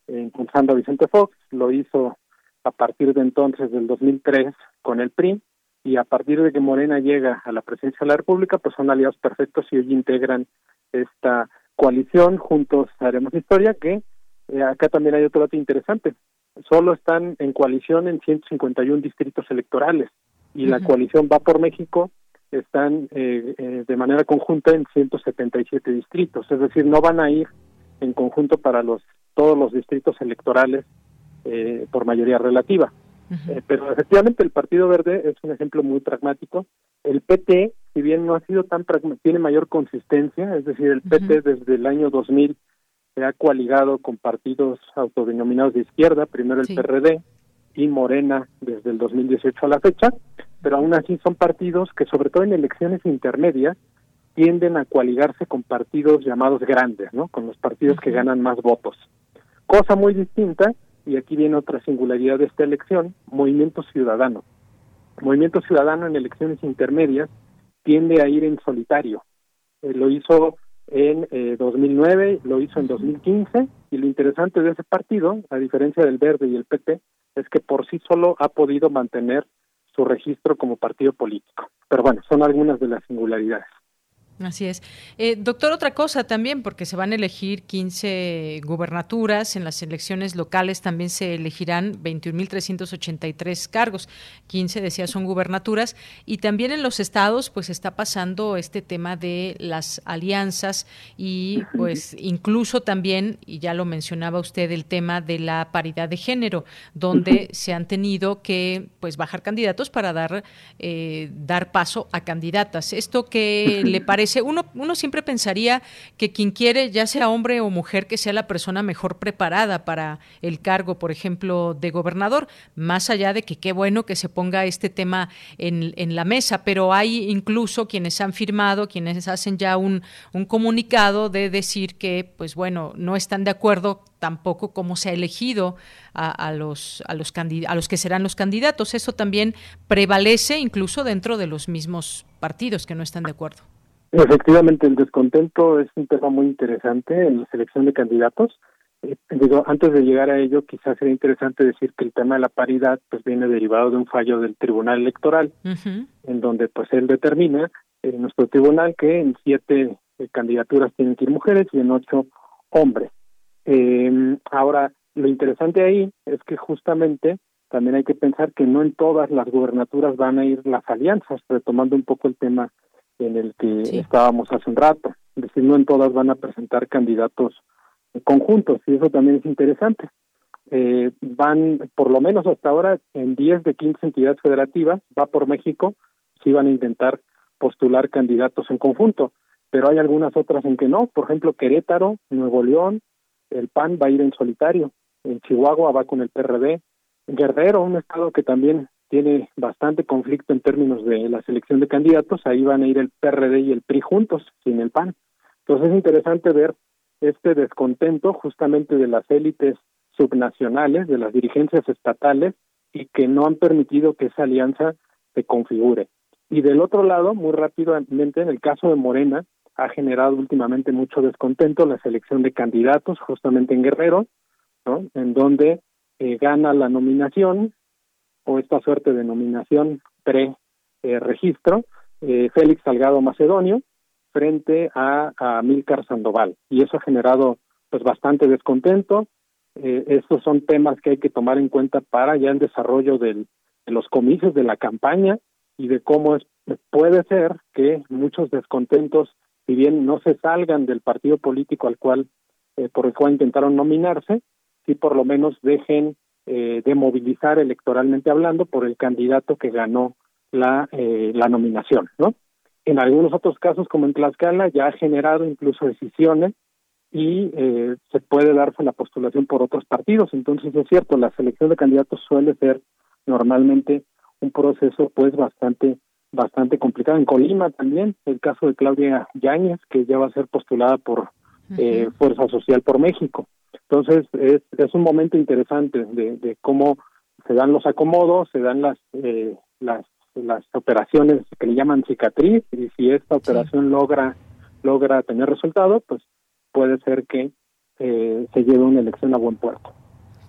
impulsando a Vicente Fox, lo hizo a partir de entonces del 2003 con el PRI, y a partir de que Morena llega a la presidencia de la República, pues son aliados perfectos y hoy integran esta coalición, juntos haremos historia, que eh, acá también hay otro dato interesante, solo están en coalición en 151 distritos electorales y la coalición va por México están eh, eh, de manera conjunta en 177 distritos, es decir, no van a ir en conjunto para los todos los distritos electorales eh, por mayoría relativa. Pero efectivamente el Partido Verde es un ejemplo muy pragmático. El PT, si bien no ha sido tan pragmático, tiene mayor consistencia, es decir, el PT desde el año 2000 se ha coaligado con partidos autodenominados de izquierda, primero el PRD y Morena desde el 2018 a la fecha, pero aún así son partidos que sobre todo en elecciones intermedias tienden a coaligarse con partidos llamados grandes, ¿no? Con los partidos que ganan más votos. Cosa muy distinta, y aquí viene otra singularidad de esta elección, Movimiento Ciudadano. Movimiento Ciudadano en elecciones intermedias tiende a ir en solitario. Eh, lo hizo en 2009, eh, lo hizo en 2015, y lo interesante de ese partido, a diferencia del Verde y el PP, es que por sí solo ha podido mantener su registro como partido político. Pero bueno, son algunas de las singularidades. Así es. Eh, doctor, otra cosa también, porque se van a elegir 15 gubernaturas, en las elecciones locales también se elegirán 21.383 cargos, 15 decía son gubernaturas, y también en los estados pues está pasando este tema de las alianzas y pues incluso también, y ya lo mencionaba usted, el tema de la paridad de género, donde se han tenido que pues bajar candidatos para dar, eh, dar paso a candidatas. ¿Esto qué le parece? uno, uno siempre pensaría que quien quiere, ya sea hombre o mujer, que sea la persona mejor preparada para el cargo, por ejemplo, de gobernador, más allá de que qué bueno que se ponga este tema en, la mesa, pero hay incluso quienes han firmado, quienes hacen ya un, un comunicado de decir que, pues bueno, no están de acuerdo tampoco cómo se ha elegido a los a los que serán los candidatos. Eso también prevalece incluso dentro de los mismos partidos que no están de acuerdo. Efectivamente, el descontento es un tema muy interesante en la selección de candidatos. Eh, digo, antes de llegar a ello, quizás sería interesante decir que el tema de la paridad pues viene derivado de un fallo del Tribunal Electoral, en donde pues él determina en nuestro tribunal que en siete eh, candidaturas tienen que ir mujeres y en ocho hombres. Eh, ahora, lo interesante ahí es que justamente también hay que pensar que no en todas las gubernaturas van a ir las alianzas, retomando un poco el tema en el que estábamos hace un rato. Es decir, no en todas van a presentar candidatos conjuntos y eso también es interesante. Eh, van, por lo menos hasta ahora, en 10 de 15 entidades federativas, va por México, sí van a intentar postular candidatos en conjunto, pero hay algunas otras en que no. Por ejemplo, Querétaro, Nuevo León, el PAN va a ir en solitario, en Chihuahua va con el PRD, Guerrero, un estado que también tiene bastante conflicto en términos de la selección de candidatos, ahí van a ir el PRD y el PRI juntos, sin el PAN. Entonces es interesante ver este descontento justamente de las élites subnacionales, de las dirigencias estatales, y que no han permitido que esa alianza se configure. Y del otro lado, muy rápidamente, en el caso de Morena, ha generado últimamente mucho descontento la selección de candidatos, justamente en Guerrero, ¿no? en donde eh, gana la nominación o esta suerte de nominación pre-registro, eh, Félix Salgado Macedonio frente a, a Milcar Sandoval. Y eso ha generado pues bastante descontento. Eh, estos son temas que hay que tomar en cuenta para ya el desarrollo del, de los comicios de la campaña y de cómo es, puede ser que muchos descontentos, si bien no se salgan del partido político al cual eh, por el cual intentaron nominarse, sí por lo menos dejen eh, de movilizar electoralmente hablando por el candidato que ganó la, eh, la nominación, ¿no? En algunos otros casos, como en Tlaxcala, ya ha generado incluso decisiones y eh, se puede darse la postulación por otros partidos. Entonces, es cierto, la selección de candidatos suele ser normalmente un proceso pues bastante bastante complicado. En Colima también, el caso de Claudia Yáñez, que ya va a ser postulada por eh, Fuerza Social por México. Entonces, es, es un momento interesante de, de cómo se dan los acomodos, se dan las, eh, las, las operaciones que le llaman cicatriz, y si esta operación logra, logra tener resultado, pues puede ser que eh, se lleve una elección a buen puerto.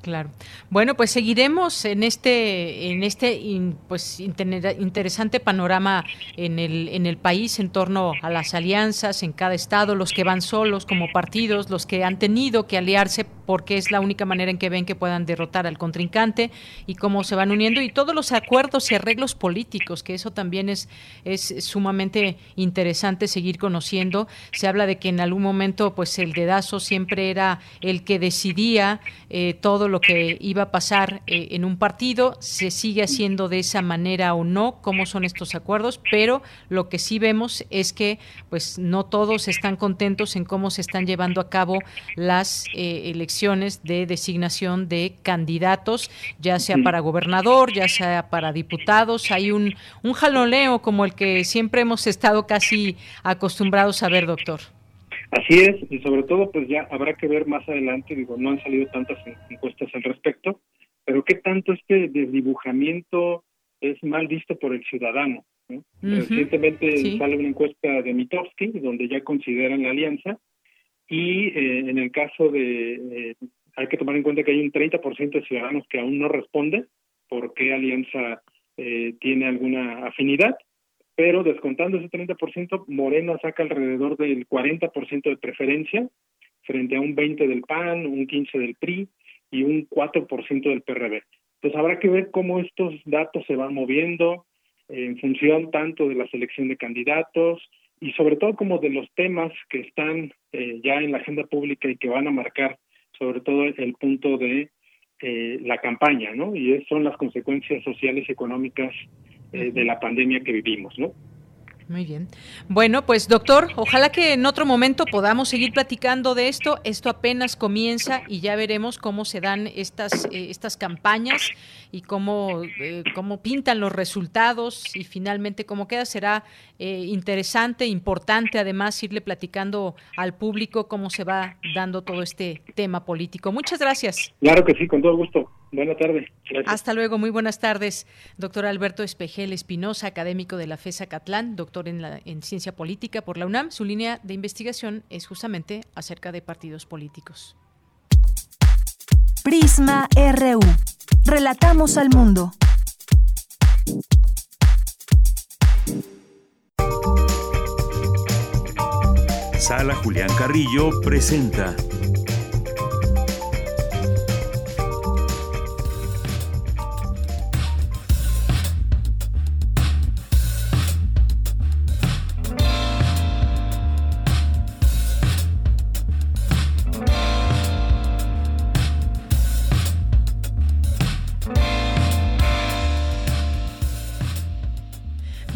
Claro. Bueno, pues seguiremos en este, en este pues interesante panorama en el, en el país en torno a las alianzas en cada estado, los que van solos como partidos, los que han tenido que aliarse porque es la única manera en que ven que puedan derrotar al contrincante y cómo se van uniendo y todos los acuerdos y arreglos políticos, que eso también es, es sumamente interesante seguir conociendo. Se habla de que en algún momento pues el dedazo siempre era el que decidía eh, todo lo que iba a pasar eh, en un partido, se sigue haciendo de esa manera o no, cómo son estos acuerdos, pero lo que sí vemos es que pues no todos están contentos en cómo se están llevando a cabo las eh, elecciones de designación de candidatos, ya sea para gobernador, ya sea para diputados, hay un, un jaloneo como el que siempre hemos estado casi acostumbrados a ver, doctor. Así es, y sobre todo pues ya habrá que ver más adelante, digo, no han salido tantas encuestas al respecto, pero qué tanto este desdibujamiento es mal visto por el ciudadano. Recientemente sale una encuesta de Mitofsky, donde ya consideran la alianza, y eh, en el caso de, eh, hay que tomar en cuenta que hay un 30% de ciudadanos que aún no responde por qué alianza eh, tiene alguna afinidad, pero descontando ese 30%, Morena saca alrededor del 40% de preferencia frente a un 20% del PAN, un 15% del PRI y un 4% del PRD. Entonces habrá que ver cómo estos datos se van moviendo en función tanto de la selección de candidatos y sobre todo como de los temas que están eh, ya en la agenda pública y que van a marcar sobre todo el, punto de eh, la campaña, ¿no? Y son las consecuencias sociales y económicas eh, de la pandemia que vivimos, ¿no? Muy bien. Bueno, pues doctor, ojalá que en otro momento podamos seguir platicando de esto. Esto apenas comienza y ya veremos cómo se dan estas, eh, estas campañas y cómo, eh, cómo pintan los resultados y finalmente cómo queda. Será eh, interesante, importante además irle platicando al público cómo se va dando todo este tema político. Muchas gracias. Claro que sí, con todo gusto. Buenas tardes. Hasta luego, muy buenas tardes. Doctor Alberto Espejel Espinosa, académico de la FESA Catlán, doctor en, la, en Ciencia Política por la UNAM. Su línea de investigación es justamente acerca de partidos políticos. Prisma RU. Relatamos al mundo. Sala Julián Carrillo presenta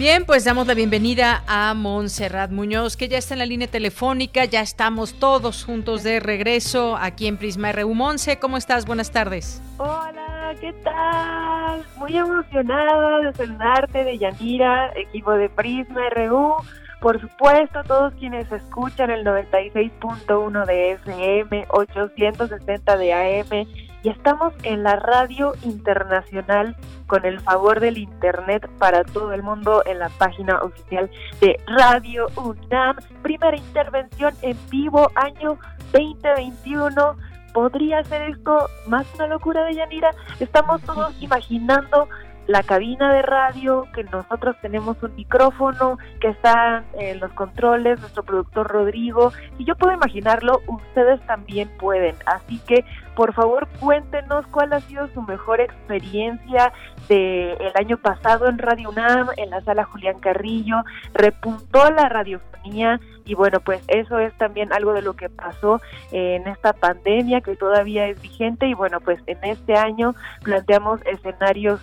Bien, pues damos la bienvenida a Montserrat Muñoz, que ya está en la línea telefónica, ya estamos todos juntos de regreso aquí en Prisma RU. Monse, ¿cómo estás? Buenas tardes. Hola, ¿qué tal? Muy emocionada de saludarte, de Yanira, equipo de Prisma RU. Por supuesto, todos quienes escuchan el 96.1 de FM, 860 de AM y estamos en la radio internacional con el favor del Internet para todo el mundo en la página oficial de Radio UNAM. Primera intervención en vivo, año 2021. ¿Podría ser esto más una locura de Yanira? Estamos todos imaginando la cabina de radio, que nosotros tenemos un micrófono, que están en los controles, nuestro productor Rodrigo, y yo puedo imaginarlo, ustedes también pueden. Así que, por favor, cuéntenos cuál ha sido su mejor experiencia del el año pasado en Radio UNAM, en la sala Julián Carrillo, repuntó la radiofonía y bueno, pues eso es también algo de lo que pasó en esta pandemia que todavía es vigente y bueno, pues en este año planteamos escenarios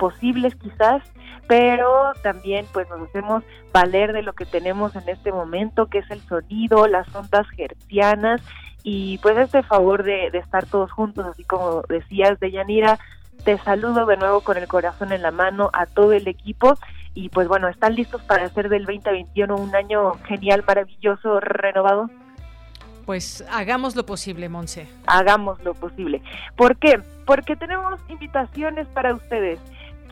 posibles quizás, pero también pues nos hacemos valer de lo que tenemos en este momento, que es el sonido, las ondas hercianas y pues este favor de, estar todos juntos, así como decías de Yanira, te saludo de nuevo con el corazón en la mano a todo el equipo y pues bueno, ¿están listos para hacer del 2021 un año genial, maravilloso, renovado? Pues hagamos lo posible, Monse. Hagamos lo posible. ¿Por qué? Porque tenemos invitaciones para ustedes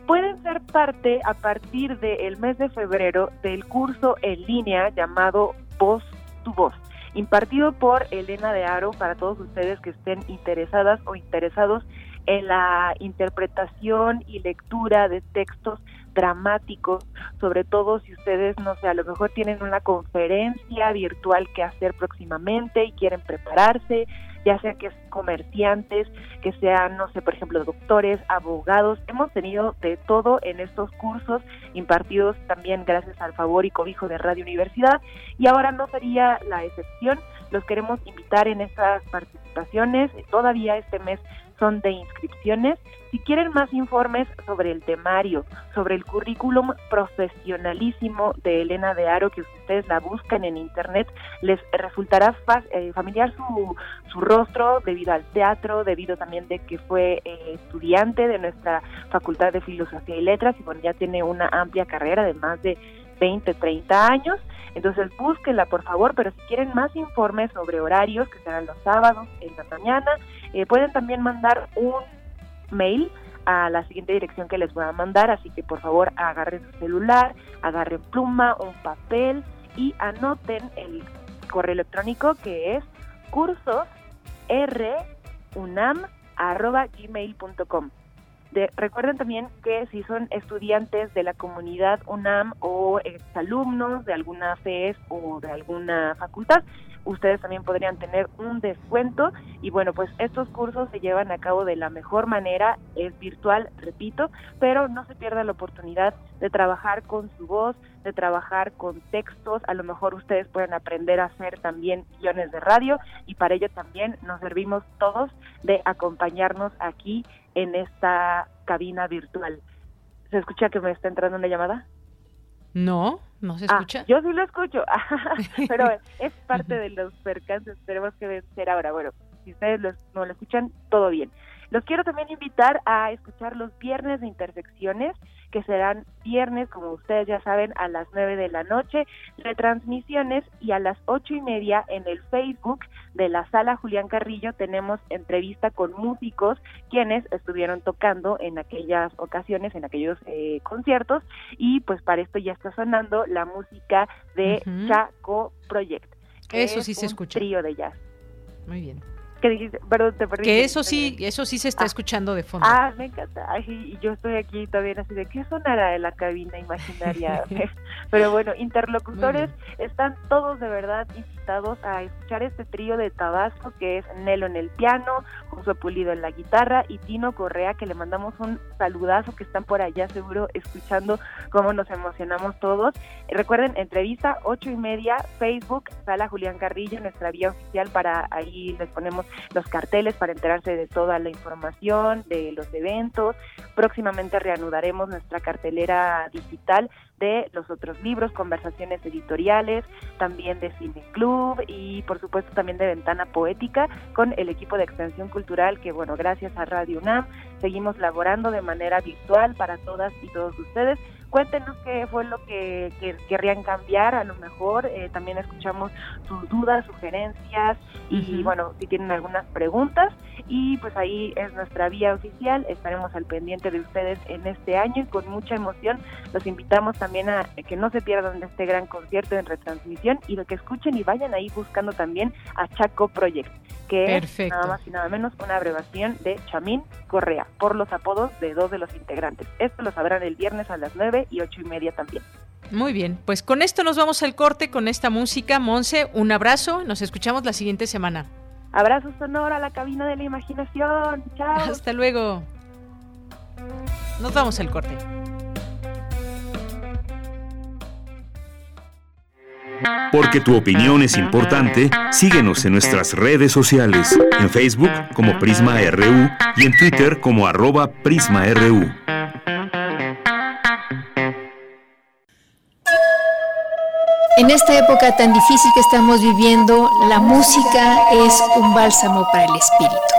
pueden ser parte a partir del mes de febrero del curso en línea llamado Voz tu Voz. impartido por Elena de Aro para todos ustedes que estén interesadas o interesados en la interpretación y lectura de textos dramáticos, sobre todo si ustedes, no sé, a lo mejor tienen una conferencia virtual que hacer próximamente y quieren prepararse, ya sea que comerciantes, que sean, no sé, por ejemplo, doctores, abogados. Hemos tenido de todo en estos cursos impartidos también gracias al favor y cobijo de Radio Universidad y ahora no sería la excepción. Los queremos invitar en estas participaciones. Todavía este mes son de inscripciones. Si quieren más informes sobre el temario, sobre el currículum profesionalísimo de Elena de Aro, que ustedes la buscan en internet, les resultará eh, familiar su, su rostro debido al teatro, debido también de que fue eh, estudiante de nuestra Facultad de Filosofía y Letras y bueno, ya tiene una amplia carrera de más de 20, 30 años. Entonces búsquenla por favor, pero si quieren más informes sobre horarios, que serán los sábados en la mañana, eh, pueden también mandar un mail a la siguiente dirección que les voy a mandar, así que por favor agarren su celular, agarren pluma, un papel y anoten el correo electrónico que es cursosrunam.gmail.com. De, recuerden también que si son estudiantes de la comunidad UNAM o exalumnos de alguna FES o de alguna facultad, ustedes también podrían tener un descuento. Y bueno, pues estos cursos se llevan a cabo de la mejor manera, es virtual, repito, pero no se pierda la oportunidad de trabajar con su voz, de trabajar con textos, a lo mejor ustedes pueden aprender a hacer también guiones de radio y para ello también nos servimos todos de acompañarnos aquí en esta cabina virtual. ¿Se escucha que me está entrando una llamada? No, no se ah, escucha. yo sí lo escucho, pero es parte de los percances, tenemos que vencer ahora. Bueno, si ustedes no lo escuchan, todo bien. Los quiero también invitar a escuchar los viernes de intersecciones, que serán viernes, como ustedes ya saben, a las 9 de la noche, retransmisiones y a las ocho y media en el Facebook de la sala Julián Carrillo tenemos entrevista con músicos quienes estuvieron tocando en aquellas ocasiones, en aquellos eh, conciertos y pues para esto ya está sonando la música de Chaco Project. Eso sí se escucha. Trío de jazz. Muy bien. Que perdón, te perdí. Que eso sí, eso sí se está ah. escuchando de fondo. Ah, me encanta. y yo estoy aquí todavía así de qué sonará de la cabina imaginaria. Pero bueno, interlocutores están todos de verdad invitados a escuchar este trío de Tabasco que es Nelo en el piano, José Pulido en la guitarra y Tino Correa que le mandamos un saludazo que están por allá seguro escuchando cómo nos emocionamos todos. Recuerden, entrevista ocho y media, Facebook, Sala Julián Carrillo, nuestra vía oficial para ahí les ponemos los carteles para enterarse de toda la información, de los eventos. Próximamente reanudaremos nuestra cartelera digital de los otros libros, conversaciones editoriales, también de Cine Club y por supuesto también de Ventana Poética con el equipo de extensión cultural que bueno, gracias a Radio UNAM seguimos laborando de manera virtual para todas y todos ustedes Cuéntenos qué fue lo que, querrían cambiar, a lo mejor eh, también escuchamos sus dudas, sugerencias y bueno, si tienen algunas preguntas y pues ahí es nuestra vía oficial, estaremos al pendiente de ustedes en este año y con mucha emoción los invitamos también a que no se pierdan de este gran concierto en retransmisión y lo que escuchen y vayan ahí buscando también a Chaco Project que es nada más y nada menos una abreviación de Chamín Correa, por los apodos de dos de los integrantes. Esto lo sabrán el viernes a las nueve y ocho y media también. Muy bien, pues con esto nos vamos al corte con esta música. Monse, un abrazo, nos escuchamos la siguiente semana. Abrazo sonora a la cabina de la imaginación. Chao. Hasta luego. Nos vamos al corte. Porque tu opinión es importante, síguenos en nuestras redes sociales, en Facebook como Prisma RU y en Twitter como arroba PrismaRU. En esta época tan difícil que estamos viviendo, la música es un bálsamo para el espíritu.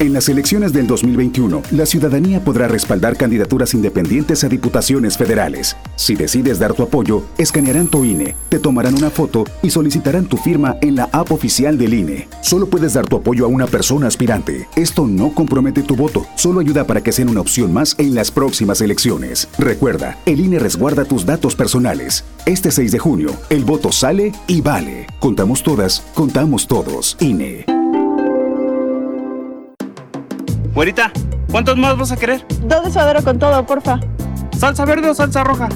En las elecciones del 2021, la ciudadanía podrá respaldar candidaturas independientes a diputaciones federales. Si decides dar tu apoyo, escanearán tu INE, te tomarán una foto y solicitarán tu firma en la app oficial del INE. Solo puedes dar tu apoyo a una persona aspirante. Esto no compromete tu voto, solo ayuda para que sean una opción más en las próximas elecciones. Recuerda, el INE resguarda tus datos personales. Este 6 de junio, el voto sale y vale. Contamos todas, contamos todos. INE. Güerita, ¿cuántos más vas a querer? Dos de suadero con todo, porfa. ¿Salsa verde o salsa roja?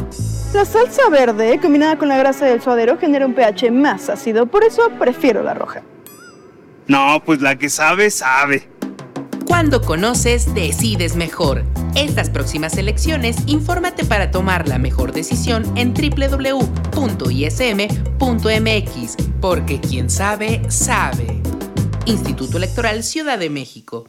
La salsa verde, combinada con la grasa del suadero, genera un pH más ácido, por eso prefiero la roja. No, pues la que sabe, sabe. Cuando conoces, decides mejor. Estas próximas elecciones, infórmate para tomar la mejor decisión en www.ism.mx, porque quien sabe, sabe. Instituto Electoral Ciudad de México.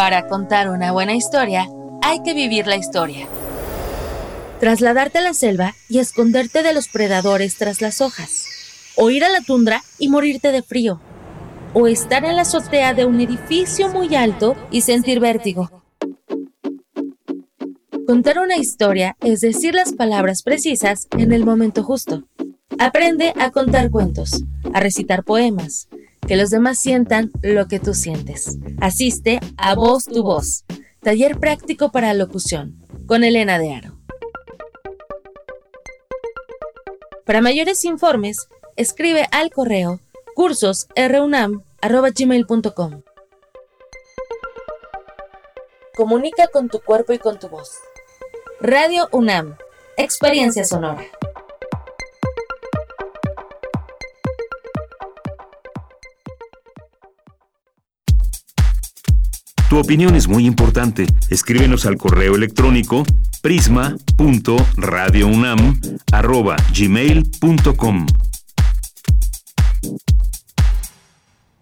Para contar una buena historia, hay que vivir la historia. Trasladarte a la selva y esconderte de los predadores tras las hojas. O ir a la tundra y morirte de frío. O estar en la azotea de un edificio muy alto y sentir vértigo. Contar una historia es decir las palabras precisas en el momento justo. Aprende a contar cuentos, a recitar poemas, que los demás sientan lo que tú sientes. Asiste a Voz tu Voz, taller práctico para locución, con Elena de Aro. Para mayores informes, escribe al correo cursosrunam.gmail.com Comunica con tu cuerpo y con tu voz. Radio UNAM, Experiencia Sonora. Tu opinión es muy importante. Escríbenos al correo electrónico prisma.radiounam@gmail.com.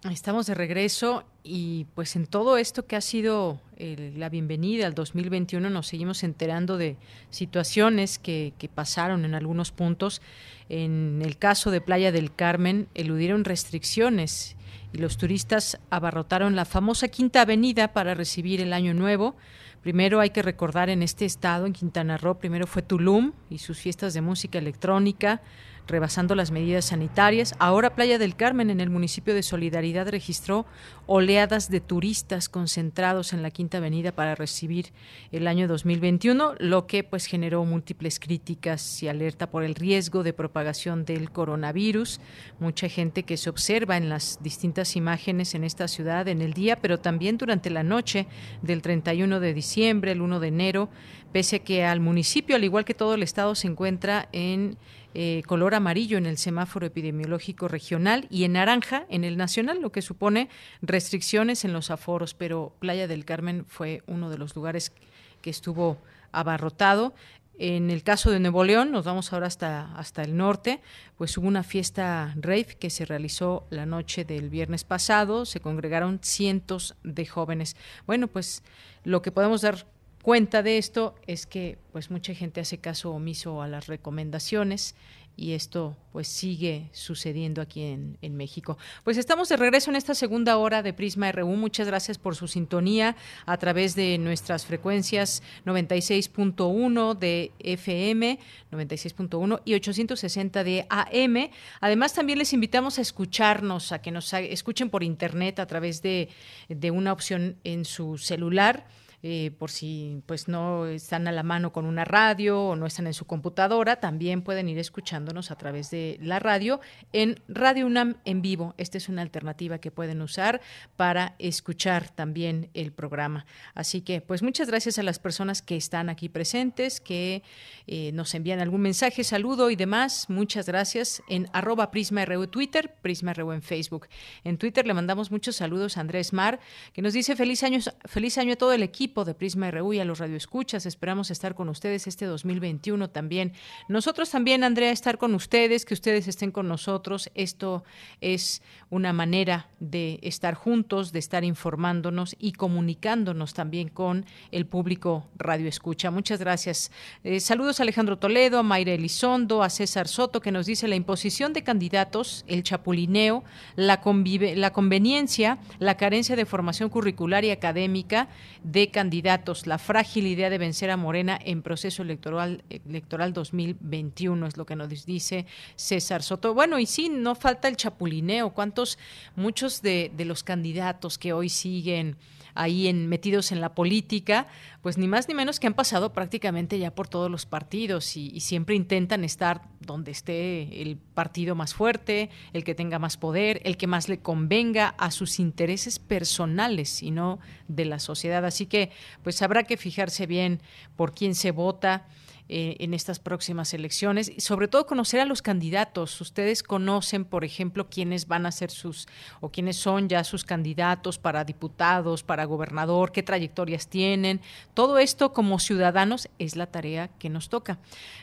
Estamos de regreso y pues en todo esto que ha sido la bienvenida al 2021 nos seguimos enterando de situaciones que pasaron en algunos puntos. En el caso de Playa del Carmen eludieron restricciones y los turistas abarrotaron la famosa Quinta Avenida para recibir el Año Nuevo. Primero hay que recordar en este estado, en Quintana Roo, primero fue Tulum y sus fiestas de música electrónica, rebasando las medidas sanitarias. Ahora Playa del Carmen, en el municipio de Solidaridad, registró oleadas de turistas concentrados en la Quinta Avenida para recibir el año 2021, lo que pues generó múltiples críticas y alerta por el riesgo de propagación del coronavirus. Mucha gente que se observa en las distintas imágenes en esta ciudad en el día, pero también durante la noche del 31 de diciembre, el 1 de enero, pese a que al municipio, al igual que todo el estado, se encuentra en eh, color amarillo en el semáforo epidemiológico regional y en naranja en el nacional, lo que supone restricciones en los aforos, pero Playa del Carmen fue uno de los lugares que estuvo abarrotado. En el caso de Nuevo León, nos vamos ahora hasta, hasta el norte, pues hubo una fiesta rave que se realizó la noche del viernes pasado, se congregaron cientos de jóvenes. Bueno, pues lo que podemos dar cuenta de esto es que pues mucha gente hace caso omiso a las recomendaciones y esto pues sigue sucediendo aquí en, México. Pues estamos de regreso en esta segunda hora de Prisma RU. Muchas gracias por su sintonía a través de nuestras frecuencias 96.1 de FM, 96.1 y 860 de AM. Además también les invitamos a escucharnos, a que nos escuchen por internet a través de, de una opción en su celular eh, por si pues no están a la mano con una radio o no están en su computadora, también pueden ir escuchándonos a través de la radio en Radio UNAM en vivo. Esta es una alternativa que pueden usar para escuchar también el programa. Así que pues muchas gracias a las personas que están aquí presentes, que eh, nos envían algún mensaje, saludo y demás. Muchas gracias en arroba Prisma RU Twitter, Prisma RU en Facebook. En Twitter le mandamos muchos saludos a Andrés Mar, que nos dice feliz año, feliz año a todo el equipo de Prisma RU y a los radioescuchas. Esperamos estar con ustedes este 2021 también. Nosotros también, Andrea, estar con ustedes, que ustedes estén con nosotros. Esto es una manera de estar juntos, de estar informándonos y comunicándonos también con el público radioescucha. Muchas gracias. Eh, saludos a Alejandro Toledo, a Mayra Elizondo, a César Soto, que nos dice la imposición de candidatos, el chapulineo, la, convive, la conveniencia, la carencia de formación curricular y académica de candidatos, la frágil idea de vencer a Morena en proceso electoral, electoral 2021, es lo que nos dice César Soto. Bueno, y sí, no falta el chapulineo. ¿Cuántos, muchos de, de los candidatos que hoy siguen ahí en, metidos en la política, pues ni más ni menos que han pasado prácticamente ya por todos los partidos y, y, siempre intentan estar donde esté el partido más fuerte, el que tenga más poder, el que más le convenga a sus intereses personales y no de la sociedad. Así que pues habrá que fijarse bien por quién se vota eh, en estas próximas elecciones y sobre todo conocer a los candidatos. Ustedes conocen, por ejemplo, quiénes van a ser sus o quiénes son ya sus candidatos para diputados, para gobernador, qué trayectorias tienen. Todo esto como ciudadanos es la tarea que nos toca.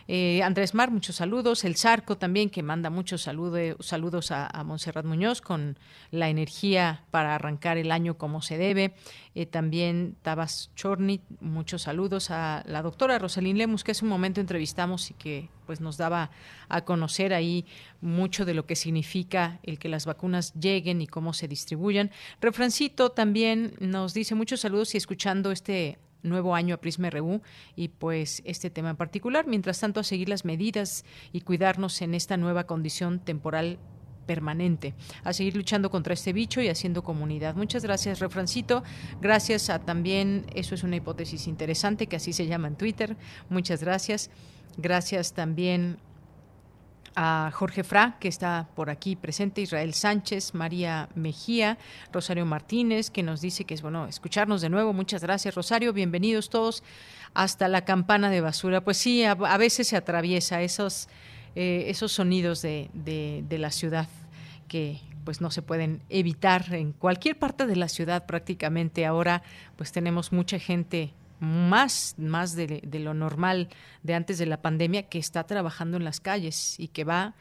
Eh, Andrés Mar, muchos saludos. El Zarco también, que manda muchos saludos, saludos a, a Montserrat Muñoz con la energía para arrancar el año como se debe. Eh, también Tabas Chornit, muchos saludos a la doctora Rosalín Lemus, que hace un momento entrevistamos y que pues nos daba a conocer ahí mucho de lo que significa el que las vacunas lleguen y cómo se distribuyan. Refrancito también nos dice muchos saludos y escuchando este nuevo año a Prisma RU y pues este tema en particular. Mientras tanto, a seguir las medidas y cuidarnos en esta nueva condición temporal permanente, a seguir luchando contra este bicho y haciendo comunidad. Muchas gracias, Refrancito. Gracias a también, eso es una hipótesis interesante, que así se llama en Twitter. Muchas gracias. Gracias también a Jorge Fra, que está por aquí presente, Israel Sánchez, María Mejía, Rosario Martínez, que nos dice que es bueno escucharnos de nuevo. Muchas gracias, Rosario. Bienvenidos todos hasta la campana de basura. Pues sí, a, veces se atraviesa esos eh, esos sonidos de, de, la ciudad que pues no se pueden evitar en cualquier parte de la ciudad prácticamente. Ahora pues tenemos mucha gente más, más de, de, lo normal de antes de la pandemia que está trabajando en las calles y que va,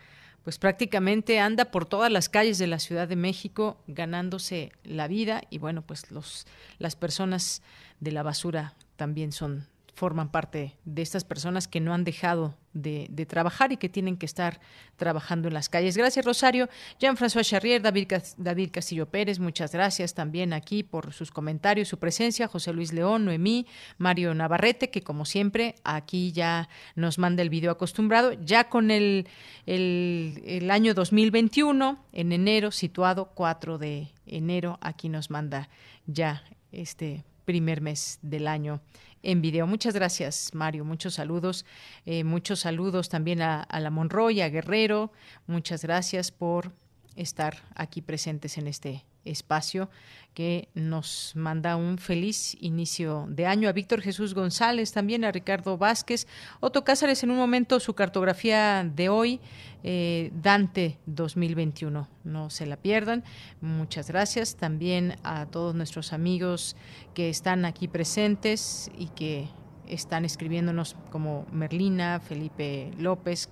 pues prácticamente anda por todas las calles de la Ciudad de México ganándose la vida. Y bueno, pues los, las personas de la basura también son forman parte de estas personas que no han dejado de, trabajar y que tienen que estar trabajando en las calles. Gracias, Rosario. Jean-François Charrier, David, David Castillo Pérez, muchas gracias también aquí por sus comentarios, su presencia. José Luis León, Noemí, Mario Navarrete, que como siempre aquí ya nos manda el video acostumbrado, ya con el, el, el año 2021, en enero, situado 4 de enero, aquí nos manda ya este primer mes del año en video. Muchas gracias, Mario. Muchos saludos. Eh, muchos saludos también a, a la Monroy, a Guerrero. Muchas gracias por estar aquí presentes en este espacio que nos manda un feliz inicio de año. A Víctor Jesús González, también a Ricardo Vázquez. Otto Cázares, en un momento su cartografía de hoy, eh, Dante 2021. No se la pierdan. Muchas gracias. También a todos nuestros amigos que están aquí presentes y que están escribiéndonos como Merlina, Felipe López,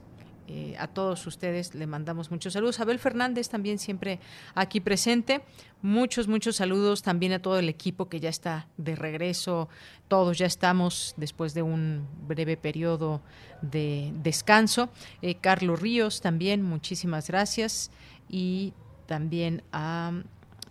eh, a todos ustedes le mandamos muchos saludos. Abel Fernández también siempre aquí presente. Muchos, muchos saludos también a todo el equipo que ya está de regreso. Todos ya estamos después de un breve periodo de descanso. Eh, Carlos Ríos también, muchísimas gracias. Y también a,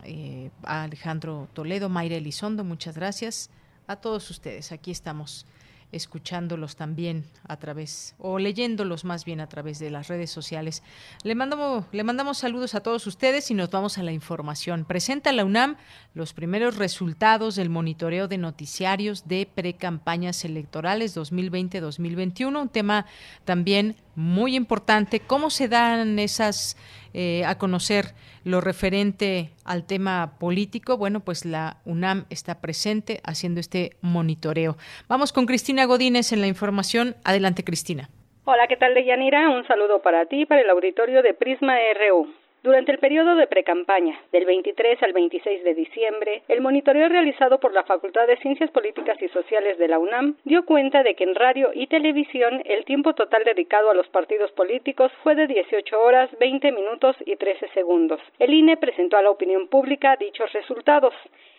eh, a Alejandro Toledo, Mayra Elizondo, muchas gracias. A todos ustedes, aquí estamos escuchándolos también a través o leyéndolos más bien a través de las redes sociales. Le mandamos, le mandamos saludos a todos ustedes y nos vamos a la información. Presenta la UNAM los primeros resultados del monitoreo de noticiarios de precampañas electorales 2020-2021, un tema también muy importante. ¿Cómo se dan esas eh, a conocer lo referente al tema político? Bueno, pues la UNAM está presente haciendo este monitoreo. Vamos con Cristina Godínez en la información. Adelante, Cristina. Hola, ¿qué tal, Deyanira? Un saludo para ti para el auditorio de Prisma RU. Durante el periodo de precampaña, del 23 al 26 de diciembre, el monitoreo realizado por la Facultad de Ciencias Políticas y Sociales de la UNAM dio cuenta de que en radio y televisión el tiempo total dedicado a los partidos políticos fue de 18 horas, 20 minutos y 13 segundos. El INE presentó a la opinión pública dichos resultados.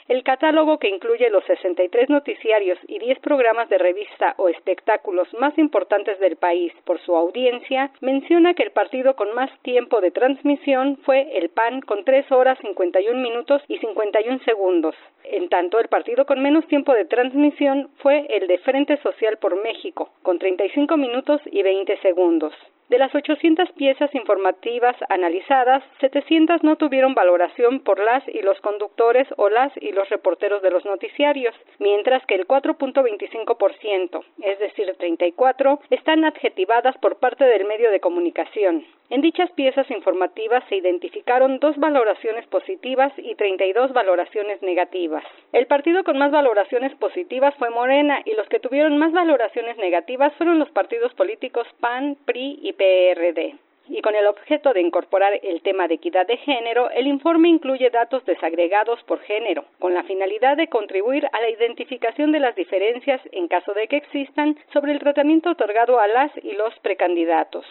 El catálogo, que incluye los 63 noticiarios y 10 programas de revista o espectáculos más importantes del país por su audiencia, menciona que el partido con más tiempo de transmisión fue el PAN con 3 horas 51 minutos y 51 segundos. En tanto, el partido con menos tiempo de transmisión fue el de Frente Social por México, con 35 minutos y 20 segundos. De las 800 piezas informativas analizadas, 700 no tuvieron valoración por las y los conductores o las y los reporteros de los noticiarios, mientras que el 4.25%, es decir, 34, están adjetivadas por parte del medio de comunicación. En dichas piezas informativas se identificaron dos valoraciones positivas y 32 valoraciones negativas. El partido con más valoraciones positivas fue Morena y los que tuvieron más valoraciones negativas fueron los partidos políticos PAN, PRI y PRD. Y con el objeto de incorporar el tema de equidad de género, el informe incluye datos desagregados por género, con la finalidad de contribuir a la identificación de las diferencias, en caso de que existan, sobre el tratamiento otorgado a las y los precandidatos.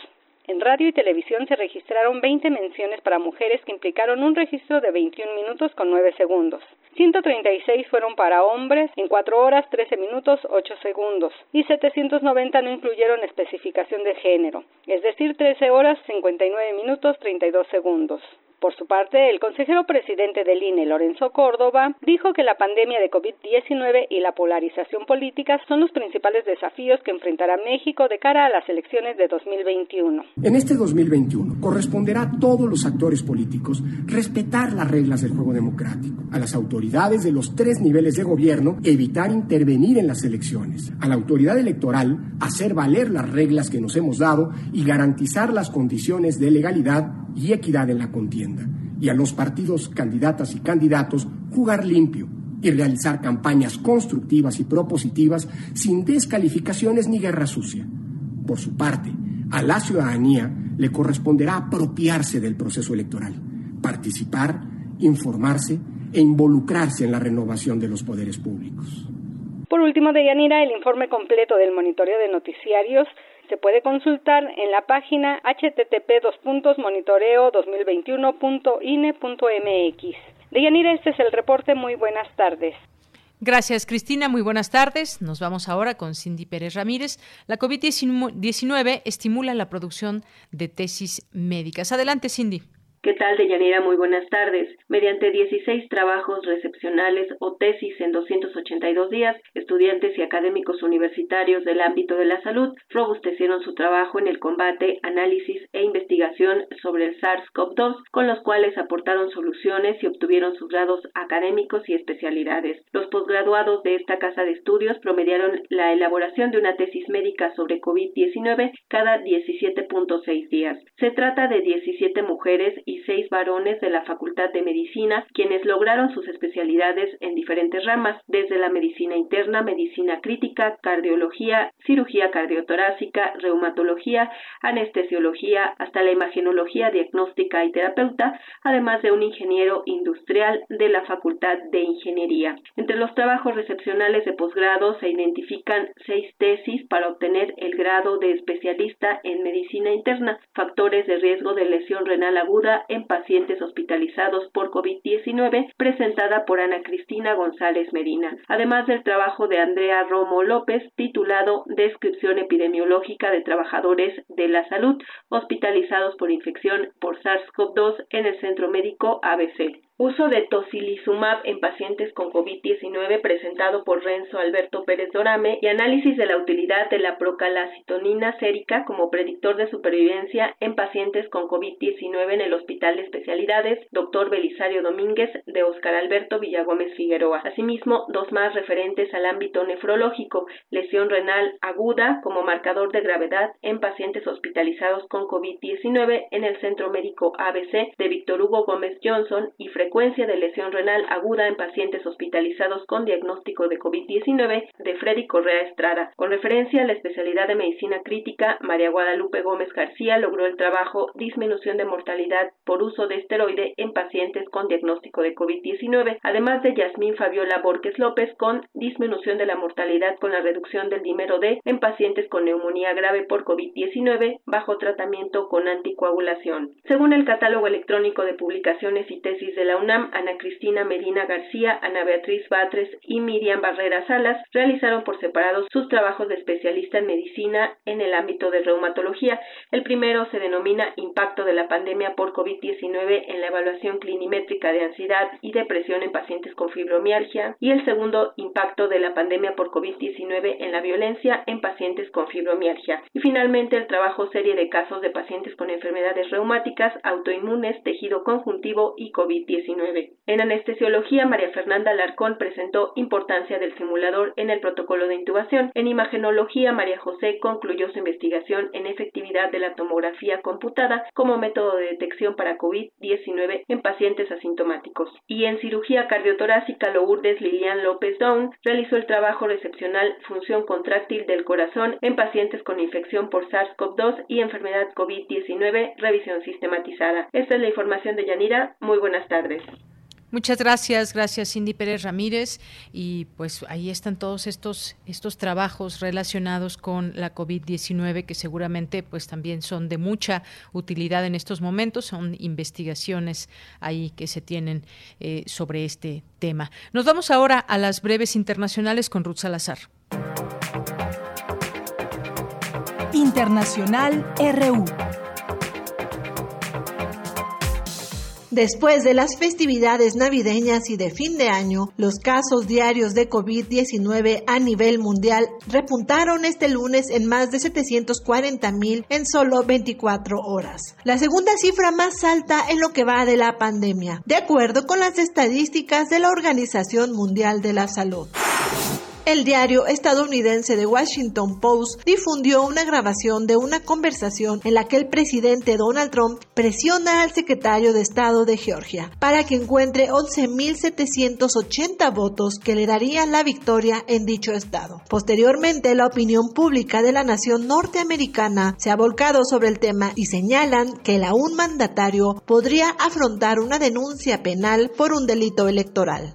En radio y televisión se registraron 20 menciones para mujeres que implicaron un registro de 21 minutos con 9 segundos. 136 fueron para hombres en 4 horas 13 minutos 8 segundos y 790 no incluyeron especificación de género, es decir, 13 horas 59 minutos 32 segundos. Por su parte, el consejero presidente del INE, Lorenzo Córdoba, dijo que la pandemia de COVID-19 y la polarización política son los principales desafíos que enfrentará México de cara a las elecciones de 2021. En este 2021 corresponderá a todos los actores políticos respetar las reglas del juego democrático, a las autoridades de los tres niveles de gobierno evitar intervenir en las elecciones, a la autoridad electoral hacer valer las reglas que nos hemos dado y garantizar las condiciones de legalidad y equidad en la contienda y a los partidos candidatas y candidatos jugar limpio y realizar campañas constructivas y propositivas sin descalificaciones ni guerra sucia. Por su parte, a la ciudadanía le corresponderá apropiarse del proceso electoral, participar, informarse e involucrarse en la renovación de los poderes públicos. Por último, Deyanira, el informe completo del monitoreo de noticiarios se puede consultar en la página http monitoreo 2021.ine.mx. Deyanira, este es el reporte. Muy buenas tardes. Gracias, Cristina. Muy buenas tardes. Nos vamos ahora con Cindy Pérez Ramírez. La COVID-19 estimula la producción de tesis médicas. Adelante, Cindy. ¿Qué tal, Deyanira? Muy buenas tardes. Mediante 16 trabajos recepcionales o tesis en 282 días, estudiantes y académicos universitarios del ámbito de la salud robustecieron su trabajo en el combate, análisis e investigación sobre el SARS-CoV-2, con los cuales aportaron soluciones y obtuvieron sus grados académicos y especialidades. Los posgraduados de esta casa de estudios promediaron la elaboración de una tesis médica sobre COVID-19 cada 17.6 días. Se trata de 17 mujeres y y seis varones de la Facultad de Medicina, quienes lograron sus especialidades en diferentes ramas, desde la medicina interna, medicina crítica, cardiología, cirugía cardiotorácica, reumatología, anestesiología, hasta la imagenología diagnóstica y terapeuta, además de un ingeniero industrial de la Facultad de Ingeniería. Entre los trabajos recepcionales de posgrado se identifican seis tesis para obtener el grado de especialista en medicina interna, factores de riesgo de lesión renal aguda en pacientes hospitalizados por COVID-19, presentada por Ana Cristina González Medina, además del trabajo de Andrea Romo López, titulado Descripción epidemiológica de trabajadores de la salud hospitalizados por infección por SARS-CoV-2 en el Centro Médico ABC. Uso de tocilizumab en pacientes con COVID-19 presentado por Renzo Alberto Pérez Dorame y análisis de la utilidad de la procalcitonina sérica como predictor de supervivencia en pacientes con COVID-19 en el Hospital de Especialidades Dr. Belisario Domínguez de Oscar Alberto Villagómez Figueroa. Asimismo, dos más referentes al ámbito nefrológico, lesión renal aguda como marcador de gravedad en pacientes hospitalizados con COVID-19 en el Centro Médico ABC de Víctor Hugo Gómez Johnson y frecuencia de lesión renal aguda en pacientes hospitalizados con diagnóstico de COVID-19 de Freddy Correa Estrada. Con referencia a la especialidad de medicina crítica, María Guadalupe Gómez García logró el trabajo Disminución de mortalidad por uso de esteroide en pacientes con diagnóstico de COVID-19, además de Yasmín Fabiola Borges López con disminución de la mortalidad con la reducción del dímero D en pacientes con neumonía grave por COVID-19 bajo tratamiento con anticoagulación. Según el catálogo electrónico de publicaciones y tesis de la UNAM, Ana Cristina Medina García, Ana Beatriz Batres y Miriam Barrera Salas realizaron por separado sus trabajos de especialista en medicina en el ámbito de reumatología. El primero se denomina Impacto de la pandemia por COVID-19 en la evaluación clinimétrica de ansiedad y depresión en pacientes con fibromialgia y el segundo Impacto de la pandemia por COVID-19 en la violencia en pacientes con fibromialgia. Y finalmente el trabajo serie de casos de pacientes con enfermedades reumáticas, autoinmunes, tejido conjuntivo y COVID-19. En anestesiología, María Fernanda Larcón presentó importancia del simulador en el protocolo de intubación. En imagenología, María José concluyó su investigación en efectividad de la tomografía computada como método de detección para COVID-19 en pacientes asintomáticos. Y en cirugía cardiotorácica, Lourdes Lilian López Down realizó el trabajo recepcional función contráctil del corazón en pacientes con infección por SARS-CoV-2 y enfermedad COVID-19, revisión sistematizada. Esta es la información de Yanira. Muy buenas tardes. Muchas gracias, gracias Cindy Pérez Ramírez. Y pues ahí están todos estos, estos trabajos relacionados con la COVID-19 que seguramente pues también son de mucha utilidad en estos momentos. Son investigaciones ahí que se tienen eh, sobre este tema. Nos vamos ahora a las breves internacionales con Ruth Salazar. Internacional RU. Después de las festividades navideñas y de fin de año, los casos diarios de COVID-19 a nivel mundial repuntaron este lunes en más de 740 mil en solo 24 horas. La segunda cifra más alta en lo que va de la pandemia, de acuerdo con las estadísticas de la Organización Mundial de la Salud. El diario estadounidense The Washington Post difundió una grabación de una conversación en la que el presidente Donald Trump presiona al secretario de Estado de Georgia para que encuentre 11.780 votos que le darían la victoria en dicho estado. Posteriormente, la opinión pública de la nación norteamericana se ha volcado sobre el tema y señalan que el aún mandatario podría afrontar una denuncia penal por un delito electoral.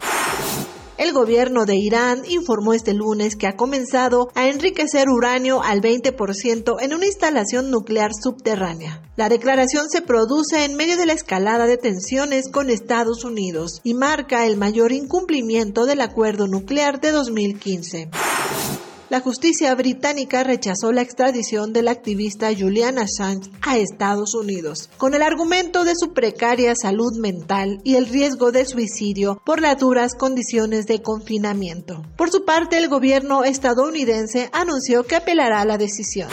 El gobierno de Irán informó este lunes que ha comenzado a enriquecer uranio al 20% en una instalación nuclear subterránea. La declaración se produce en medio de la escalada de tensiones con Estados Unidos y marca el mayor incumplimiento del acuerdo nuclear de 2015 la justicia británica rechazó la extradición del activista Julian Assange a Estados Unidos, con el argumento de su precaria salud mental y el riesgo de suicidio por las duras condiciones de confinamiento. Por su parte, el gobierno estadounidense anunció que apelará a la decisión.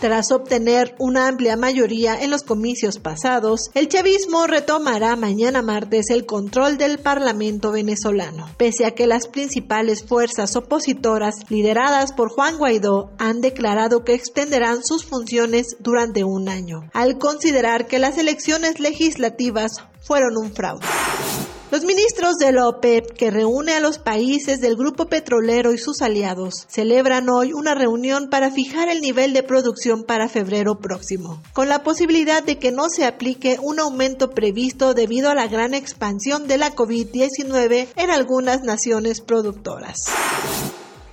Tras obtener una amplia mayoría en los comicios pasados, el chavismo retomará mañana martes el control del Parlamento venezolano, pese a que las principales fuerzas opositoras lideradas por Juan Guaidó han declarado que extenderán sus funciones durante un año, al considerar que las elecciones legislativas fueron un fraude. Los ministros de la OPEP, que reúne a los países del grupo petrolero y sus aliados, celebran hoy una reunión para fijar el nivel de producción para febrero próximo, con la posibilidad de que no se aplique un aumento previsto debido a la gran expansión de la COVID-19 en algunas naciones productoras.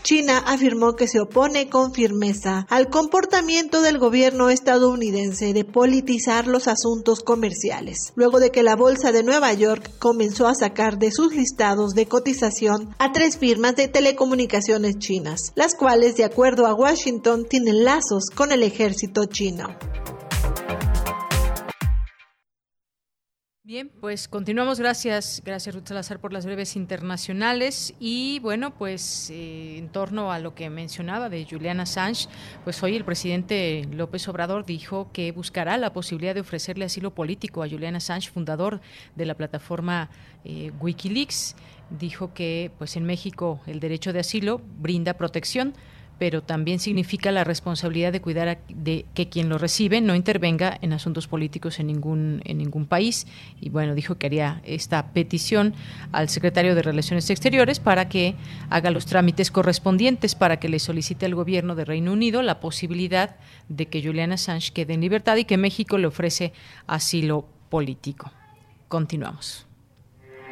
China afirmó que se opone con firmeza al comportamiento del gobierno estadounidense de politizar los asuntos comerciales, luego de que la Bolsa de Nueva York comenzó a sacar de sus listados de cotización a tres firmas de telecomunicaciones chinas, las cuales, de acuerdo a Washington, tienen lazos con el ejército chino. Bien, pues continuamos. Gracias, gracias Ruth Salazar por las breves internacionales. Y bueno, pues eh, en torno a lo que mencionaba de Juliana Assange, pues hoy el presidente López Obrador dijo que buscará la posibilidad de ofrecerle asilo político a Juliana Assange, fundador de la plataforma eh, Wikileaks. Dijo que pues en México el derecho de asilo brinda protección pero también significa la responsabilidad de cuidar de que quien lo recibe no intervenga en asuntos políticos en ningún en ningún país y bueno dijo que haría esta petición al secretario de Relaciones Exteriores para que haga los trámites correspondientes para que le solicite al gobierno de Reino Unido la posibilidad de que Juliana Assange quede en libertad y que México le ofrece asilo político. Continuamos.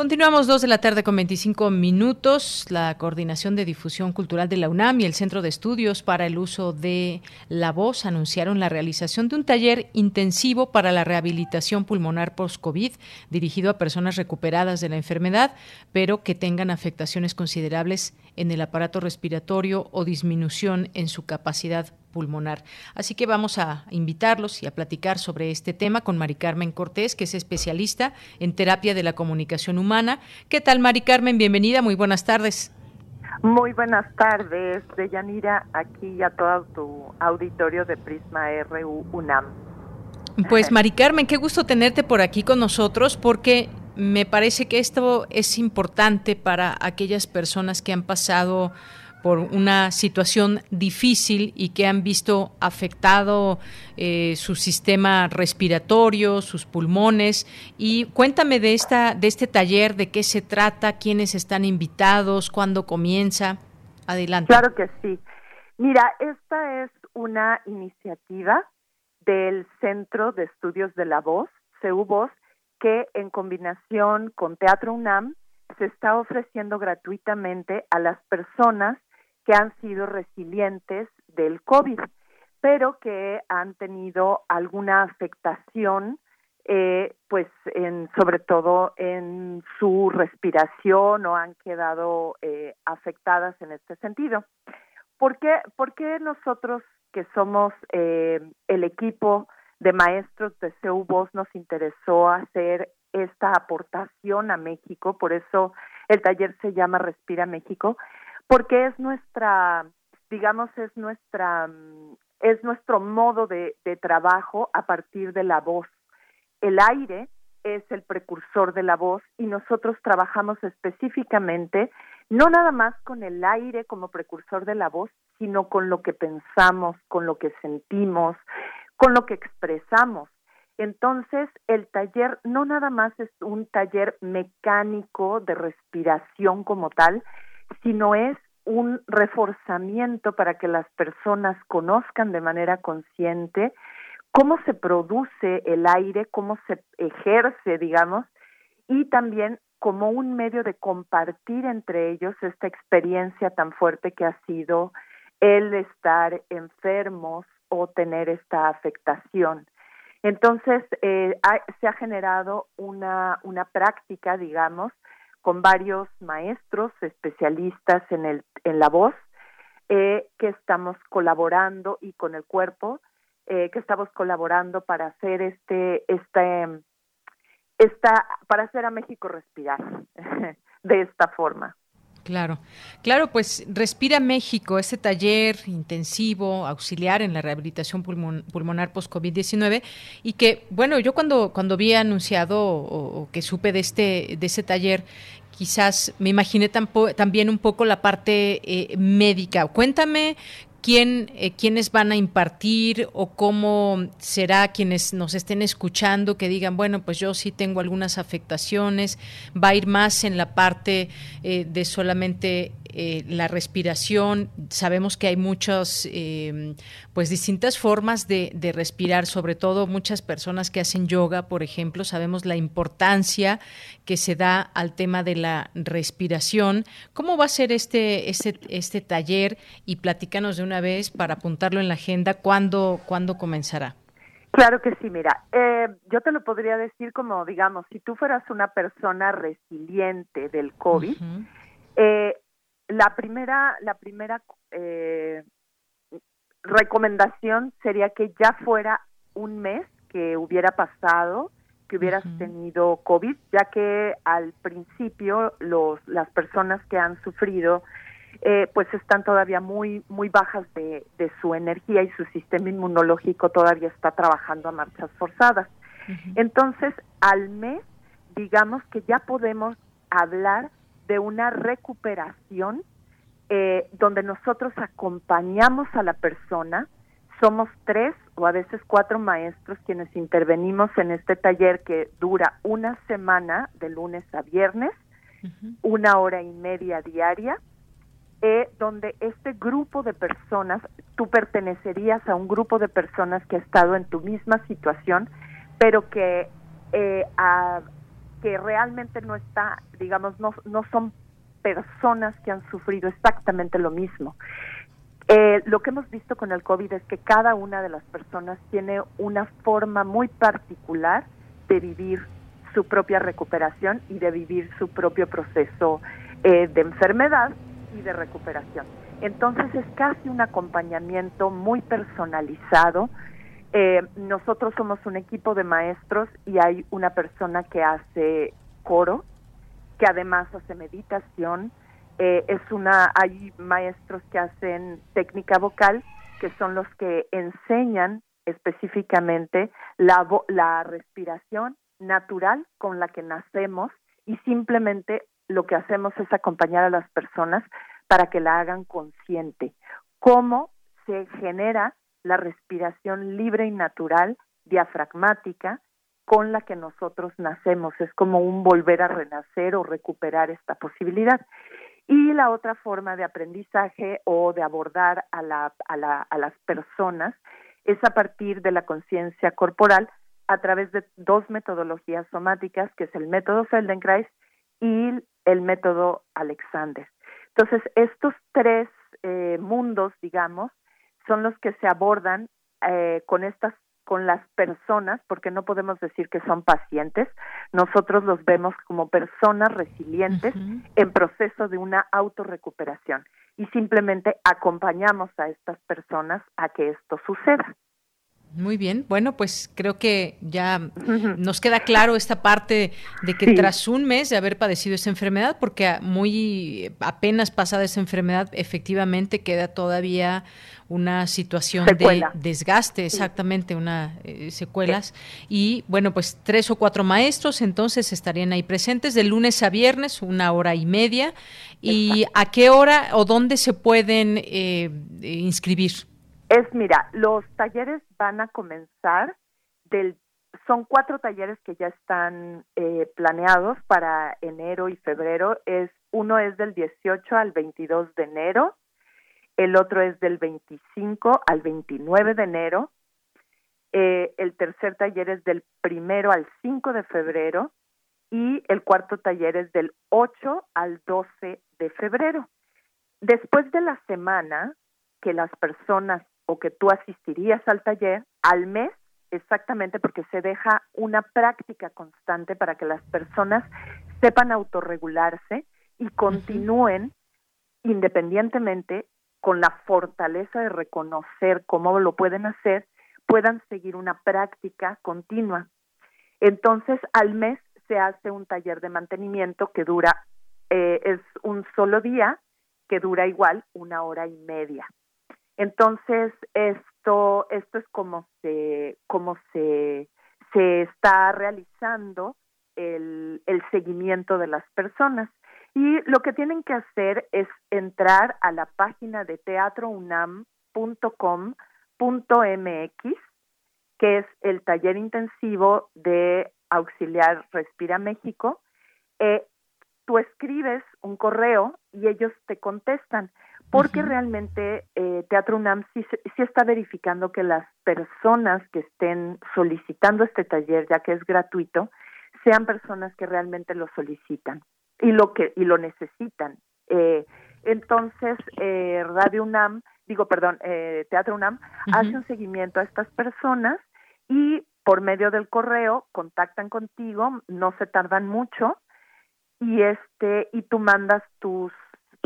Continuamos dos de la tarde con 25 minutos. La Coordinación de Difusión Cultural de la UNAM y el Centro de Estudios para el Uso de la Voz anunciaron la realización de un taller intensivo para la rehabilitación pulmonar post-COVID dirigido a personas recuperadas de la enfermedad, pero que tengan afectaciones considerables en el aparato respiratorio o disminución en su capacidad pulmonar. Así que vamos a invitarlos y a platicar sobre este tema con Mari Carmen Cortés, que es especialista en terapia de la comunicación humana. ¿Qué tal, Mari Carmen? Bienvenida, muy buenas tardes. Muy buenas tardes, Deyanira, aquí a todo tu auditorio de Prisma RU UNAM. Pues Mari Carmen, qué gusto tenerte por aquí con nosotros porque me parece que esto es importante para aquellas personas que han pasado por una situación difícil y que han visto afectado eh, su sistema respiratorio, sus pulmones. Y cuéntame de esta, de este taller, de qué se trata, quiénes están invitados, cuándo comienza. Adelante. Claro que sí. Mira, esta es una iniciativa del Centro de Estudios de la Voz, CEU Voz, que en combinación con Teatro UNAM se está ofreciendo gratuitamente a las personas que han sido resilientes del COVID, pero que han tenido alguna afectación, eh, pues en, sobre todo en su respiración o han quedado eh, afectadas en este sentido. ¿Por qué, ¿Por qué nosotros que somos eh, el equipo de maestros de CEUVOS nos interesó hacer esta aportación a México? Por eso el taller se llama Respira México porque es nuestra, digamos, es nuestra, mm, es nuestro modo de, de trabajo a partir de la voz. El aire es el precursor de la voz y nosotros trabajamos específicamente no nada más con el aire como precursor de la voz, sino con lo que pensamos, con lo que sentimos, con lo que expresamos. Entonces, el taller no nada más es un taller mecánico de respiración como tal, sino es un reforzamiento para que las personas conozcan de manera consciente cómo se produce el aire, cómo se ejerce, digamos, y también como un medio de compartir entre ellos esta experiencia tan fuerte que ha sido el estar enfermos o tener esta afectación. Entonces, eh, se ha generado una, una práctica, digamos, con varios maestros especialistas en, el, en la voz eh, que estamos colaborando y con el cuerpo eh, que estamos colaborando para hacer este, este, esta, para hacer a México respirar de esta forma. Claro, claro, pues Respira México, ese taller intensivo, auxiliar en la rehabilitación pulmonar post-COVID-19 y que, bueno, yo cuando, cuando vi anunciado o, que supe de este, de ese taller, quizás me imaginé también un poco la parte eh, médica. Cuéntame quién, eh, quiénes van a impartir o cómo será quienes nos estén escuchando que digan, bueno, pues yo sí tengo algunas afectaciones, va a ir más en la parte eh, de solamente eh, la respiración. Sabemos que hay muchas, eh, pues distintas formas de, respirar, sobre todo muchas personas que hacen yoga, por ejemplo, sabemos la importancia que se da al tema de la respiración. ¿Cómo va a ser este, este, este taller? Y platícanos de una vez para apuntarlo en la agenda, ¿cuándo, ¿cuándo comenzará? Claro que sí, mira, eh, yo te lo podría decir como, digamos, si tú fueras una persona resiliente del COVID, la primera, la primera eh, recomendación sería que ya fuera un mes que hubiera pasado, que hubieras tenido COVID, ya que al principio los, las personas que han sufrido eh, pues están todavía muy muy bajas de, de, su energía y su sistema inmunológico todavía está trabajando a marchas forzadas. Entonces, al mes, digamos que ya podemos hablar de una recuperación eh, donde nosotros acompañamos a la persona. Somos tres o a veces cuatro maestros quienes intervenimos en este taller que dura una semana de lunes a viernes, una hora y media diaria, eh, donde este grupo de personas, tú pertenecerías a un grupo de personas que ha estado en tu misma situación, pero que eh, a, que realmente no está, digamos, no, no son personas que han sufrido exactamente lo mismo. Eh, lo que hemos visto con el COVID es que cada una de las personas tiene una forma muy particular de vivir su propia recuperación y de vivir su propio proceso eh, de enfermedad y de recuperación. Entonces es casi un acompañamiento muy personalizado, eh, nosotros somos un equipo de maestros y hay una persona que hace coro, que además hace meditación. Eh, es una, hay maestros que hacen técnica vocal, que son los que enseñan específicamente la, la respiración natural con la que nacemos y simplemente lo que hacemos es acompañar a las personas para que la hagan consciente. Cómo se genera la respiración libre y natural, diafragmática, con la que nosotros nacemos. Es como un volver a renacer o recuperar esta posibilidad. Y la otra forma de aprendizaje o de abordar a, la, a, la, a las personas es a partir de la conciencia corporal a través de dos metodologías somáticas, que es el método Feldenkrais y el método Alexander. Entonces, estos tres eh, mundos, digamos, son los que se abordan eh, con estas con las personas, porque no podemos decir que son pacientes, nosotros los vemos como personas resilientes en proceso de una autorrecuperación y simplemente acompañamos a estas personas a que esto suceda. Muy bien, bueno, pues creo que ya nos queda claro esta parte de que tras un mes de haber padecido esa enfermedad, porque muy apenas pasada esa enfermedad, efectivamente queda todavía una situación de desgaste, exactamente, una eh, secuelas. Y bueno, pues tres o cuatro maestros entonces estarían ahí presentes de lunes a viernes, una hora y media. ¿Y a qué hora o dónde se pueden eh, inscribir? Es, mira, los talleres van a comenzar del son cuatro talleres que ya están eh, planeados para enero y febrero. Es uno es del 18 al 22 de enero, el otro es del 25 al 29 de enero, eh, el tercer taller es del primero al 5 de febrero y el cuarto taller es del 8 al 12 de febrero. Después de la semana que las personas o que tú asistirías al taller al mes, exactamente porque se deja una práctica constante para que las personas sepan autorregularse y continúen independientemente con la fortaleza de reconocer cómo lo pueden hacer, puedan seguir una práctica continua. Entonces, al mes se hace un taller de mantenimiento que dura, eh, es un solo día, que dura igual una hora y media. Entonces, esto, esto es como se, como se, se está realizando el, el seguimiento de las personas. Y lo que tienen que hacer es entrar a la página de teatrounam.com.mx, que es el taller intensivo de auxiliar Respira México. Eh, tú escribes un correo y ellos te contestan, porque realmente eh, Teatro UNAM sí, sí está verificando que las personas que estén solicitando este taller, ya que es gratuito, sean personas que realmente lo solicitan y lo que y lo necesitan. Eh, entonces, eh, Radio UNAM, digo, perdón, eh, Teatro UNAM hace un seguimiento a estas personas y por medio del correo contactan contigo, no se tardan mucho y este y tú mandas tus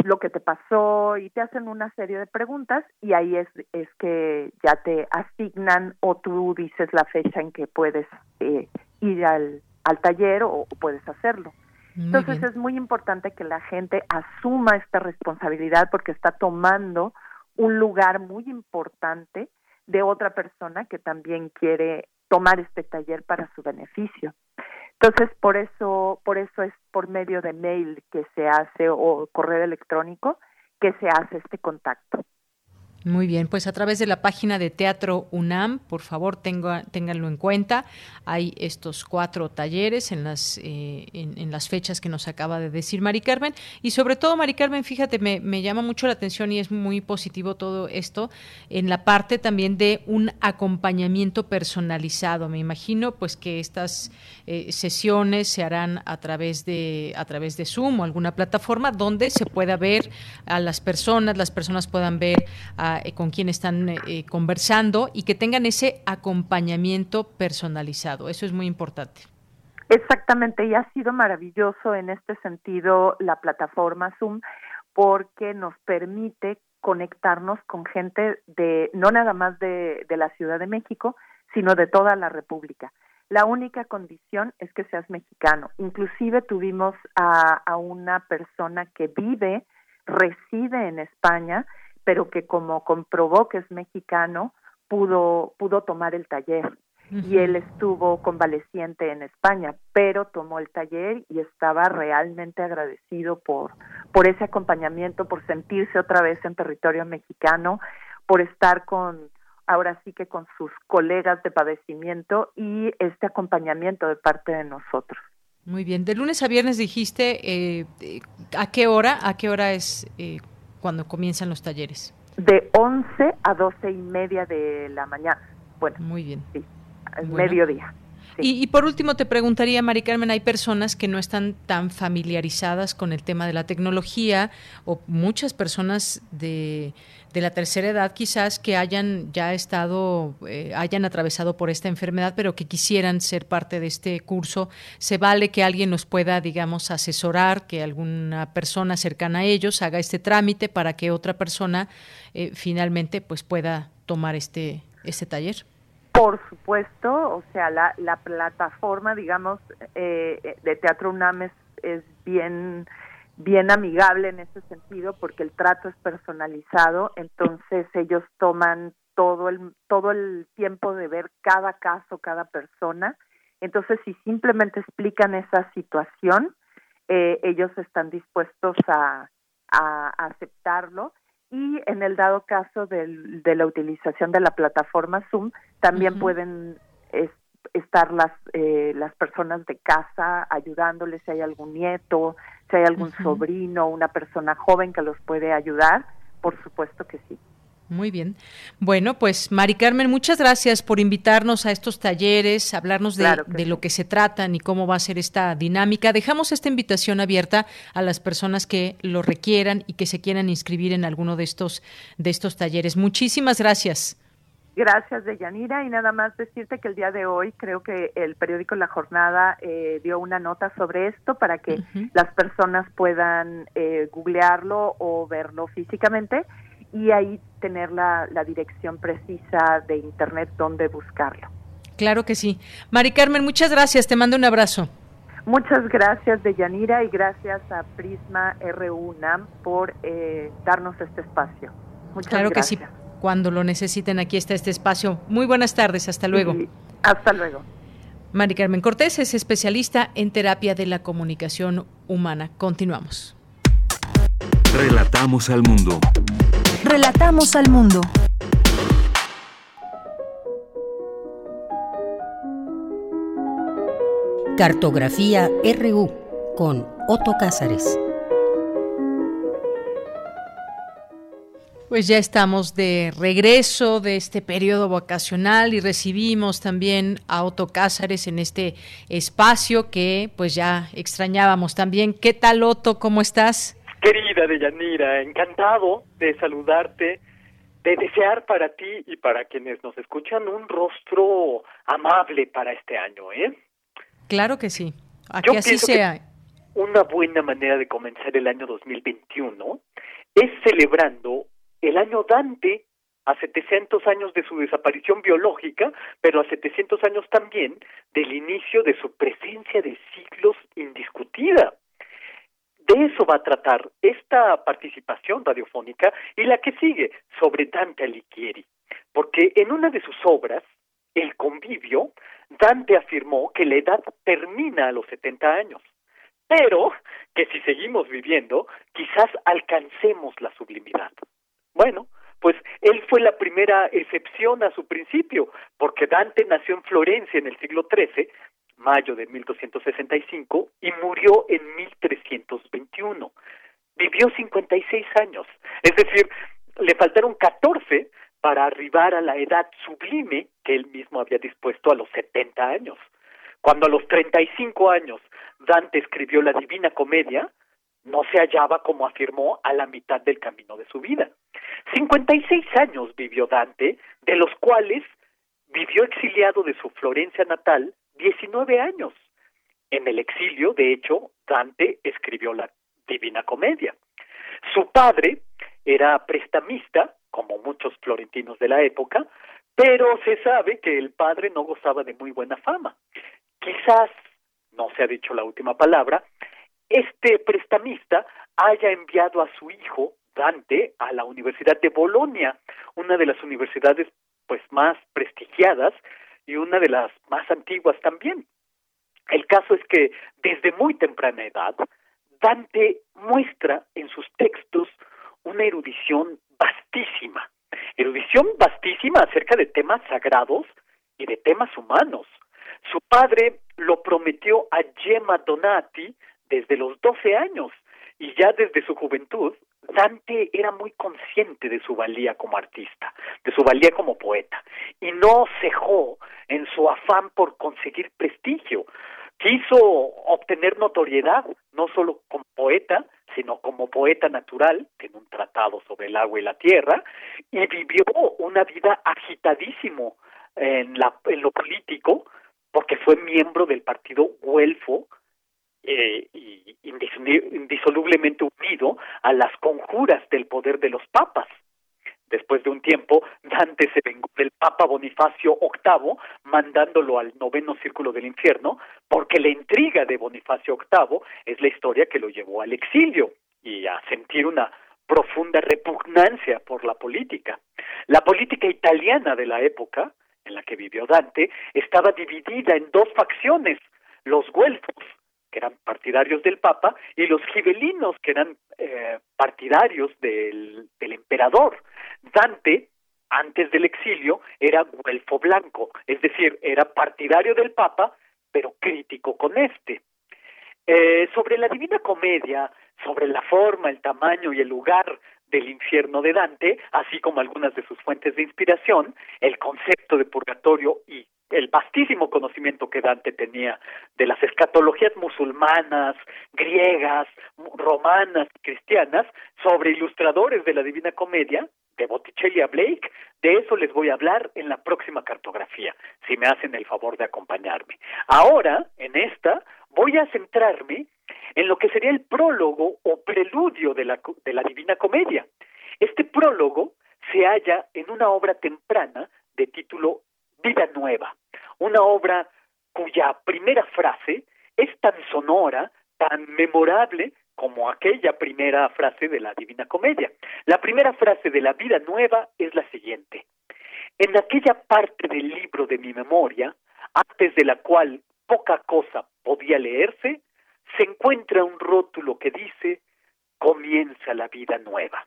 lo que te pasó y te hacen una serie de preguntas y ahí es es que ya te asignan o tú dices la fecha en que puedes eh, ir al, al taller o puedes hacerlo. Entonces es muy importante que la gente asuma esta responsabilidad porque está tomando un lugar muy importante de otra persona que también quiere tomar este taller para su beneficio. Entonces, por eso, por eso es por medio de mail que se hace o correo electrónico que se hace este contacto. Muy bien, pues a través de la página de Teatro UNAM, por favor, ténganlo en cuenta. Hay estos cuatro talleres en las, eh, en, las fechas que nos acaba de decir Mari Carmen. Y sobre todo, Mari Carmen, fíjate, me, me, llama mucho la atención y es muy positivo todo esto en la parte también de un acompañamiento personalizado. Me imagino pues que estas eh, sesiones se harán a través, de, a través de Zoom o alguna plataforma donde se pueda ver a las personas, las personas puedan ver a eh, con quien están eh, conversando y que tengan ese acompañamiento personalizado. Eso es muy importante. Exactamente, y ha sido maravilloso en este sentido la plataforma Zoom porque nos permite conectarnos con gente de no nada más de, de la Ciudad de México, sino de toda la República. La única condición es que seas mexicano. Inclusive tuvimos a una persona que vive, reside en España pero que como comprobó que es mexicano, pudo, pudo tomar el taller. Y él estuvo convaleciente en España, pero tomó el taller y estaba realmente agradecido por, por ese acompañamiento, por sentirse otra vez en territorio mexicano, por estar con, ahora sí que con sus colegas de padecimiento y este acompañamiento de parte de nosotros. Muy bien, de lunes a viernes dijiste, eh, ¿a qué hora? ¿A qué hora es eh, cuando comienzan los talleres? De 11 a 12 y media de la mañana. Bueno, muy bien. Sí, mediodía. Y, por último te preguntaría, Mari Carmen, hay personas que no están tan familiarizadas con el tema de la tecnología o muchas personas de, la tercera edad quizás que hayan ya estado, eh, hayan atravesado por esta enfermedad, pero que quisieran ser parte de este curso. ¿Se vale que alguien nos pueda, digamos, asesorar, que alguna persona cercana a ellos haga este trámite para que otra persona eh, finalmente pues pueda tomar este, este taller? Por supuesto, o sea, la, la plataforma, digamos, eh, de Teatro UNAM es, bien bien amigable en ese sentido porque el trato es personalizado, entonces ellos toman todo el todo el tiempo de ver cada caso, cada persona. Entonces, si simplemente explican esa situación, eh, ellos están dispuestos a aceptarlo y en el dado caso del, de la utilización de la plataforma Zoom, también pueden estar las, eh, las personas de casa ayudándoles si hay algún nieto, si hay algún sobrino, una persona joven que los puede ayudar, por supuesto que sí. Muy bien. Bueno, pues Mari Carmen, muchas gracias por invitarnos a estos talleres, hablarnos de, lo que se tratan y cómo va a ser esta dinámica. Dejamos esta invitación abierta a las personas que lo requieran y que se quieran inscribir en alguno de estos, de estos talleres. Muchísimas gracias. Gracias, Deyanira. Y nada más decirte que el día de hoy creo que el periódico La Jornada eh, dio una nota sobre esto para que las personas puedan eh, googlearlo o verlo físicamente y ahí tener la, la dirección precisa de Internet donde buscarlo. Claro que sí. Mari Carmen, muchas gracias. Te mando un abrazo. Muchas gracias, Deyanira, y gracias a Prisma RUNAM por eh, darnos este espacio. Muchas claro gracias. que sí. Cuando lo necesiten, aquí está este espacio. Muy buenas tardes. Hasta luego. hasta luego. Mari Carmen Cortés es especialista en terapia de la comunicación humana. Continuamos. Relatamos al mundo. Relatamos al mundo. Cartografía RU con Otto Cázares. Pues ya estamos de regreso de este periodo vacacional y recibimos también a Otto Cázares en este espacio que pues ya extrañábamos también. ¿Qué tal Otto? ¿Cómo estás? Querida Deyanira, encantado de saludarte, de desear para ti y para quienes nos escuchan un rostro amable para este año, ¿eh? Claro que sí. A que así sea. una buena manera de comenzar el año 2021 es celebrando el año Dante a 700 años de su desaparición biológica, pero a 700 años también del inicio de su presencia de siglos indiscutida. De eso va a tratar esta participación radiofónica y la que sigue sobre Dante Alighieri, porque en una de sus obras, El convivio, Dante afirmó que la edad termina a los 70 años, pero que si seguimos viviendo, quizás alcancemos la sublimidad. Bueno, pues él fue la primera excepción a su principio, porque Dante nació en Florencia en el siglo XIII, mayo de 1265, y murió en 1321. Vivió 56 años, es decir, le faltaron 14 para arribar a la edad sublime que él mismo había dispuesto a los 70 años. Cuando a los 35 años Dante escribió la Divina Comedia, no se hallaba, como afirmó, a la mitad del camino de su vida. 56 años vivió Dante, de los cuales vivió exiliado de su Florencia natal 19 años. En el exilio, de hecho, Dante escribió la Divina Comedia. Su padre era prestamista, como muchos florentinos de la época, pero se sabe que el padre no gozaba de muy buena fama. Quizás, no se ha dicho la última palabra, este prestamista haya enviado a su hijo Dante a la Universidad de Bolonia, una de las universidades pues más prestigiadas y una de las más antiguas también. El caso es que desde muy temprana edad Dante muestra en sus textos una erudición vastísima, erudición vastísima acerca de temas sagrados y de temas humanos. Su padre lo prometió a Gemma Donati desde los 12 años y ya desde su juventud Dante era muy consciente de su valía como artista, de su valía como poeta, y no cejó en su afán por conseguir prestigio. Quiso obtener notoriedad, no solo como poeta, sino como poeta natural, en un tratado sobre el agua y la tierra, y vivió una vida agitadísimo en, la, en lo político, porque fue miembro del partido Guelfo, eh, indisolublemente unido a las conjuras del poder de los papas. Después de un tiempo, Dante se vengó del Papa Bonifacio VIII, mandándolo al noveno círculo del infierno, porque la intriga de Bonifacio VIII es la historia que lo llevó al exilio y a sentir una profunda repugnancia por la política. La política italiana de la época, en la que vivió Dante, estaba dividida en dos facciones, los güelfos, que eran partidarios del Papa, y los gibelinos, que eran eh, partidarios del, emperador. Dante, antes del exilio, era guelfo blanco, es decir, era partidario del Papa, pero crítico con este. Eh, sobre la Divina Comedia, sobre la forma, el tamaño y el lugar del infierno de Dante, así como algunas de sus fuentes de inspiración, el concepto de purgatorio y el vastísimo conocimiento que Dante tenía de las escatologías musulmanas, griegas, romanas, cristianas, sobre ilustradores de la Divina Comedia, de Botticelli a Blake, de eso les voy a hablar en la próxima cartografía, si me hacen el favor de acompañarme. Ahora, en esta, voy a centrarme en lo que sería el prólogo o preludio de la, de la Divina Comedia. Este prólogo prólogo se halla en una obra temprana de título Vida Nueva, una obra cuya primera frase es tan sonora, tan memorable como aquella primera frase de la Divina Comedia. La primera frase de la vida nueva es la siguiente. En aquella parte del libro de mi memoria, antes de la cual poca cosa podía leerse, se encuentra un rótulo que dice comienza la vida nueva.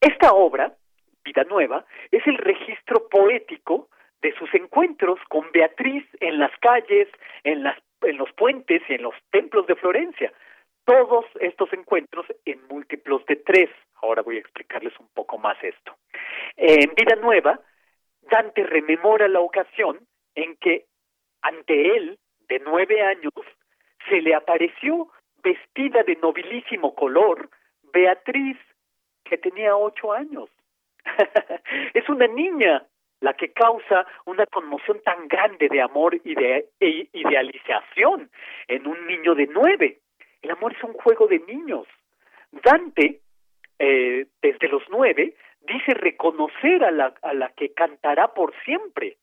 Esta obra, Vida Nueva, es el registro poético de sus encuentros con Beatriz en las calles, en, las, en los puentes y en los templos de Florencia. Todos estos encuentros en múltiplos de tres. Ahora voy a explicarles un poco más esto. En Vida Nueva, Dante rememora la ocasión en que ante él, de nueve años, se le apareció vestida de nobilísimo color Beatriz, que tenía ocho años. es una niña la que causa una conmoción tan grande de amor y de e idealización en un niño de nueve. El amor es un juego de niños. Dante, eh, desde los nueve, dice reconocer a la, a la que cantará por siempre.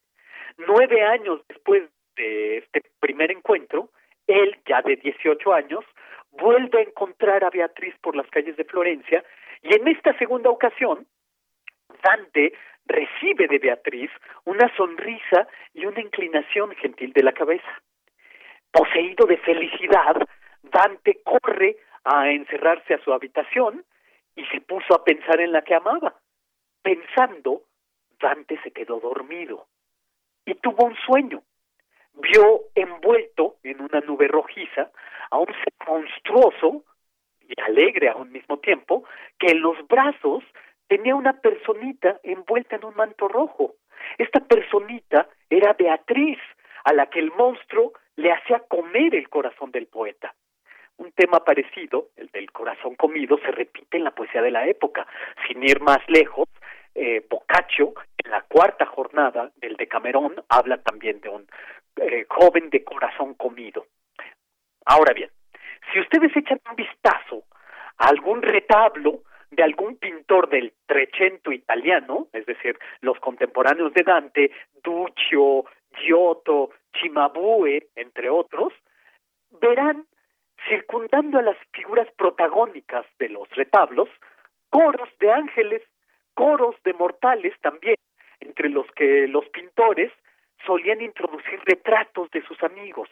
Nueve años después de este primer encuentro, él, ya de 18 años, vuelve a encontrar a Beatriz por las calles de Florencia y en esta segunda ocasión, Dante recibe de Beatriz una sonrisa y una inclinación gentil de la cabeza. Poseído de felicidad, Dante corre a encerrarse a su habitación y se puso a pensar en la que amaba. Pensando, Dante se quedó dormido y tuvo un sueño. Vio envuelto en una nube rojiza a un ser monstruoso y alegre a un mismo tiempo, que en los brazos tenía una personita envuelta en un manto rojo. Esta personita era Beatriz, a la que el monstruo le hacía comer el corazón del poeta. Un tema parecido, el del corazón comido, se repite en la poesía de la época. Sin ir más lejos, eh, Boccaccio, en la cuarta jornada del Decamerón, habla también de un eh, joven de corazón comido. Ahora bien, si ustedes echan un vistazo a algún retablo de algún pintor del Trecento italiano, es decir, los contemporáneos de Dante, Duccio, Giotto, Cimabue, entre otros, verán circundando a las figuras protagónicas de los retablos, coros de ángeles, coros de mortales también, entre los que los pintores solían introducir retratos de sus amigos,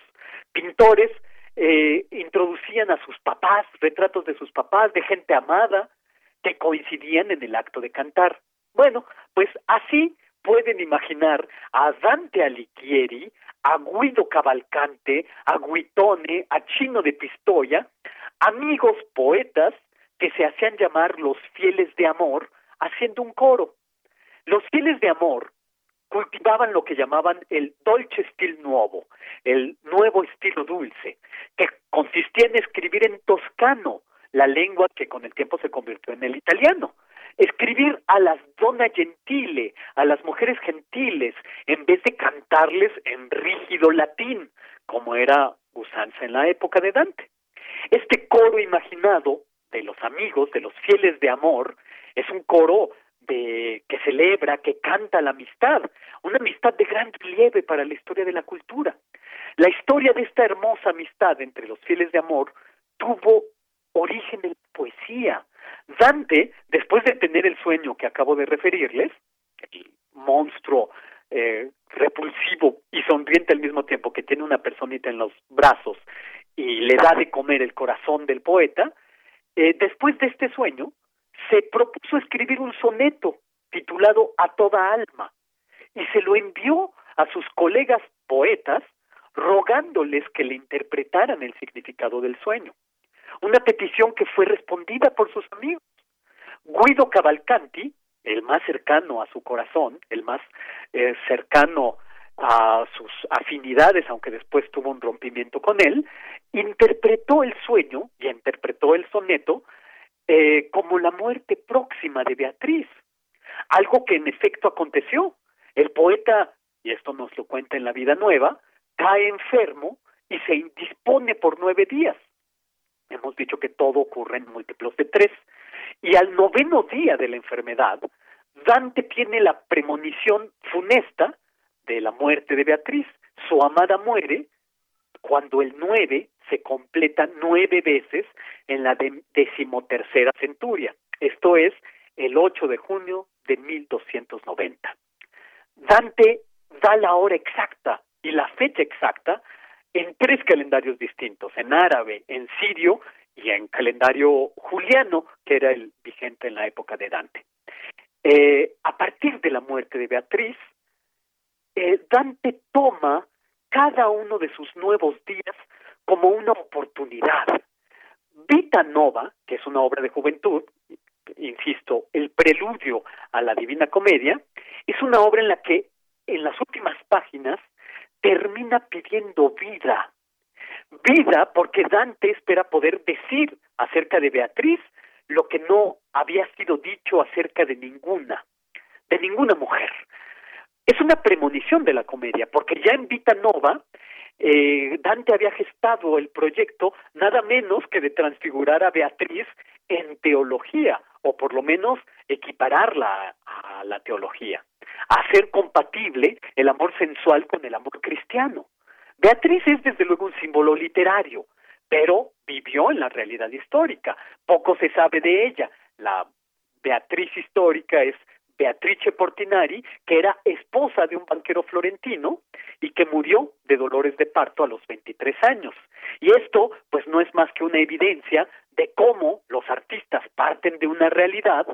pintores eh, introducían a sus papás, retratos de sus papás, de gente amada, que coincidían en el acto de cantar. Bueno, pues así pueden imaginar a Dante Alighieri, a Guido Cavalcante, a Guitone, a Chino de Pistoia, amigos poetas que se hacían llamar los fieles de amor, haciendo un coro. Los fieles de amor cultivaban lo que llamaban el dolce stil nuovo, el nuevo estilo dulce, que consistía en escribir en toscano, la lengua que con el tiempo se convirtió en el italiano. Escribir a las donna gentile, a las mujeres gentiles, en vez de cantarles en rígido latín, como era usanza en la época de Dante. Este coro imaginado de los amigos, de los fieles de amor, es un coro de, que celebra, que canta la amistad, una amistad de gran relieve para la historia de la cultura. La historia de esta hermosa amistad entre los fieles de amor tuvo origen en la poesía. Dante, después de tener el sueño que acabo de referirles, el monstruo eh, repulsivo y sonriente al mismo tiempo que tiene una personita en los brazos y le da de comer el corazón del poeta, eh, después de este sueño, se propuso escribir un soneto titulado A toda alma y se lo envió a sus colegas poetas rogándoles que le interpretaran el significado del sueño. Una petición que fue respondida por sus amigos. Guido Cavalcanti, el más cercano a su corazón, el más eh, cercano a sus afinidades, aunque después tuvo un rompimiento con él, interpretó el sueño y interpretó el soneto eh, como la muerte próxima de Beatriz, algo que en efecto aconteció. El poeta, y esto nos lo cuenta en la vida nueva, cae enfermo y se indispone por nueve días. Hemos dicho que todo ocurre en múltiplos de tres. Y al noveno día de la enfermedad, Dante tiene la premonición funesta de la muerte de Beatriz. Su amada muere cuando el nueve se completa nueve veces en la decimotercera centuria. Esto es el 8 de junio de 1290. Dante da la hora exacta y la fecha exacta en tres calendarios distintos, en árabe, en sirio y en calendario juliano, que era el vigente en la época de Dante. Eh, a partir de la muerte de Beatriz, eh, Dante toma cada uno de sus nuevos días como una oportunidad. Vita Nova, que es una obra de juventud, insisto, el preludio a la Divina Comedia, es una obra en la que en las últimas páginas termina pidiendo vida. Vida porque Dante espera poder decir acerca de Beatriz lo que no había sido dicho acerca de ninguna, de ninguna mujer. Es una premonición de la comedia, porque ya en Vita Nova eh, Dante había gestado el proyecto nada menos que de transfigurar a Beatriz en teología, o por lo menos equipararla a, la teología, hacer compatible el amor sensual con el amor cristiano. Beatriz es desde luego un símbolo literario, pero vivió en la realidad histórica. Poco se sabe de ella. La Beatriz histórica es Beatrice Portinari, que era esposa de un banquero florentino y que murió de dolores de parto a los 23 años. Y esto, pues, no es más que una evidencia de cómo los artistas parten de una realidad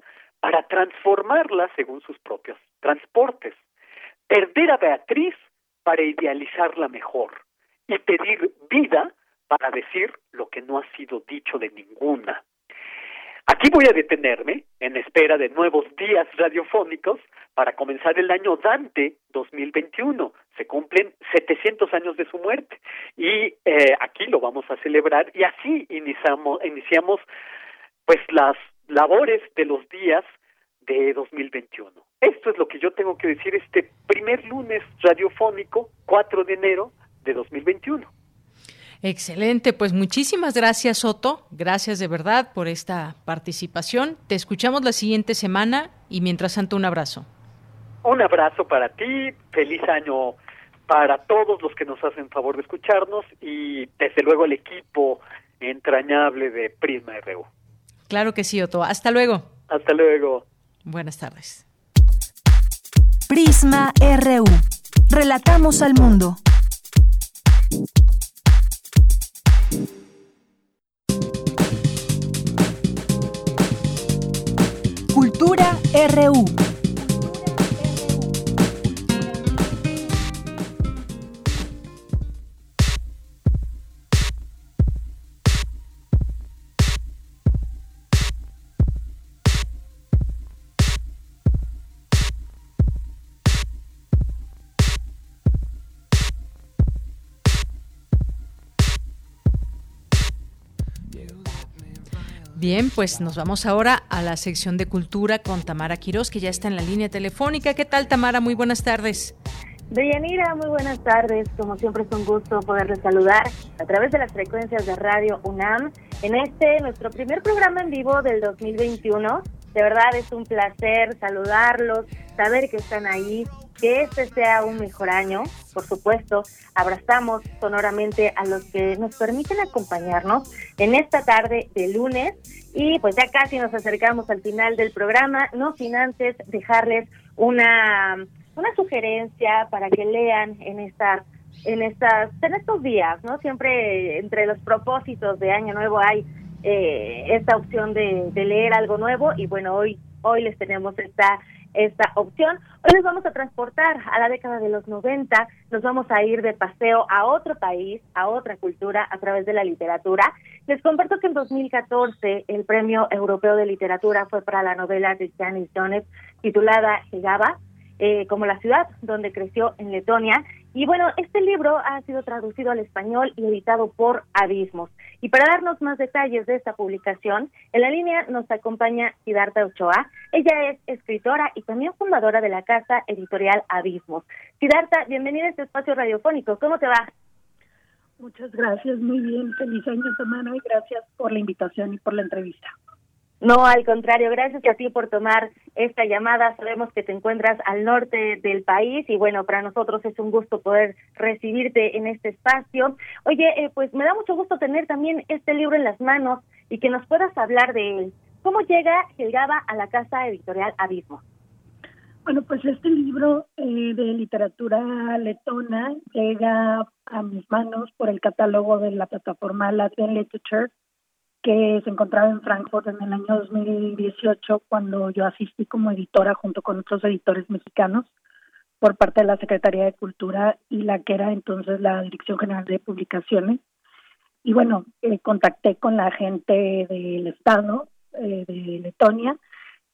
para transformarla según sus propios transportes. Perder a Beatriz para idealizarla mejor y pedir vida para decir lo que no ha sido dicho de ninguna. Aquí voy a detenerme en espera de nuevos días radiofónicos para comenzar el año Dante 2021. Se cumplen 700 años de su muerte y eh, aquí lo vamos a celebrar y así iniciamos, iniciamos pues las labores de los días de 2021. Esto es lo que yo tengo que decir este primer lunes radiofónico, 4 de enero de 2021. Excelente, pues muchísimas gracias Soto, gracias de verdad por esta participación. Te escuchamos la siguiente semana y mientras tanto un abrazo. Un abrazo para ti, feliz año para todos los que nos hacen favor de escucharnos y desde luego el equipo entrañable de Prisma RU. Claro que sí, Otto. Hasta luego. Hasta luego. Buenas tardes. Prisma RU. Relatamos al mundo. Cultura RU. Bien, pues nos vamos ahora a la sección de cultura con Tamara Quiroz, que ya está en la línea telefónica. ¿Qué tal, Tamara? Muy buenas tardes. Deyanira, muy buenas tardes. Como siempre es un gusto poderles saludar a través de las frecuencias de Radio UNAM en este, nuestro primer programa en vivo del 2021. De verdad es un placer saludarlos, saber que están ahí, que este sea un mejor año. Por supuesto, abrazamos sonoramente a los que nos permiten acompañarnos en esta tarde de lunes y pues ya casi nos acercamos al final del programa, no sin antes dejarles una, una sugerencia para que lean en estas en estas en estos días, ¿no? Siempre entre los propósitos de año nuevo hay eh, esta opción de, de leer algo nuevo y bueno, hoy hoy les tenemos esta esta opción. Hoy nos vamos a transportar a la década de los 90, nos vamos a ir de paseo a otro país, a otra cultura a través de la literatura. Les comparto que en 2014 el Premio Europeo de Literatura fue para la novela de Janis Jones titulada Llegaba, eh, como la ciudad donde creció en Letonia. Y bueno, este libro ha sido traducido al español y editado por Abismos. Y para darnos más detalles de esta publicación, en la línea nos acompaña Siddhartha Ochoa. Ella es escritora y también fundadora de la casa editorial Abismos. Siddhartha, bienvenida a este espacio radiofónico. ¿Cómo te va? Muchas gracias, muy bien. Feliz año, semana y gracias por la invitación y por la entrevista. No, al contrario, gracias a ti por tomar esta llamada. Sabemos que te encuentras al norte del país y bueno, para nosotros es un gusto poder recibirte en este espacio. Oye, eh, pues me da mucho gusto tener también este libro en las manos y que nos puedas hablar de él. ¿Cómo llega Gelgaba a la casa editorial Abismo? Bueno, pues este libro eh, de literatura letona llega a mis manos por el catálogo de la plataforma Latin Literature que se encontraba en Frankfurt en el año 2018 cuando yo asistí como editora junto con otros editores mexicanos por parte de la Secretaría de Cultura y la que era entonces la Dirección General de Publicaciones. Y bueno, eh, contacté con la gente del Estado eh, de Letonia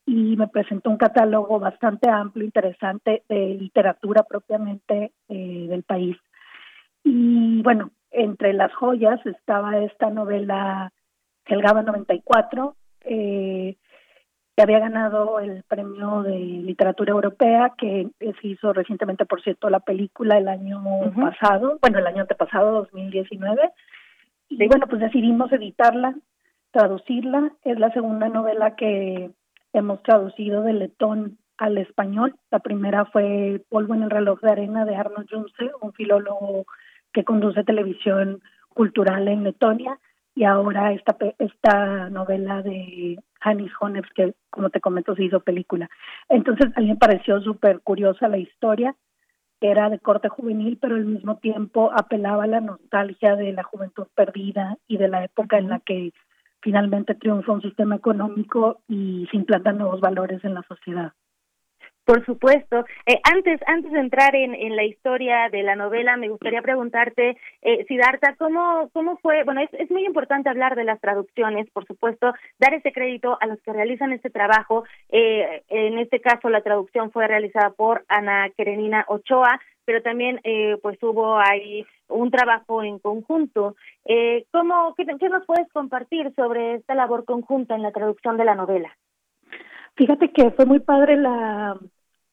y me presentó un catálogo bastante amplio, interesante de literatura propiamente eh, del país. Y bueno, entre las joyas estaba esta novela el GABA 94, eh, que había ganado el premio de literatura europea, que se hizo recientemente, por cierto, la película el año pasado, bueno, el año antepasado, 2019. Y bueno, pues decidimos editarla, traducirla. Es la segunda novela que hemos traducido de letón al español. La primera fue Polvo en el reloj de arena de Arnold Junse, un filólogo que conduce televisión cultural en Letonia y ahora esta esta novela de Hannes Honef que como te comento se hizo película. Entonces a mí me pareció súper curiosa la historia, era de corte juvenil, pero al mismo tiempo apelaba a la nostalgia de la juventud perdida y de la época en la que finalmente triunfa un sistema económico y se implantan nuevos valores en la sociedad. Por supuesto. Eh, antes, antes de entrar en, la historia de la novela, me gustaría preguntarte, eh, Siddhartha, ¿cómo, ¿cómo fue? Bueno, es, es muy importante hablar de las traducciones, por supuesto, dar ese crédito a los que realizan este trabajo. Eh, en este caso, la traducción fue realizada por Ana Kerenina Ochoa, pero también eh, pues hubo ahí un trabajo en conjunto. Eh, ¿cómo, qué, ¿Qué nos puedes compartir sobre esta labor conjunta en la traducción de la novela? Fíjate que fue muy padre la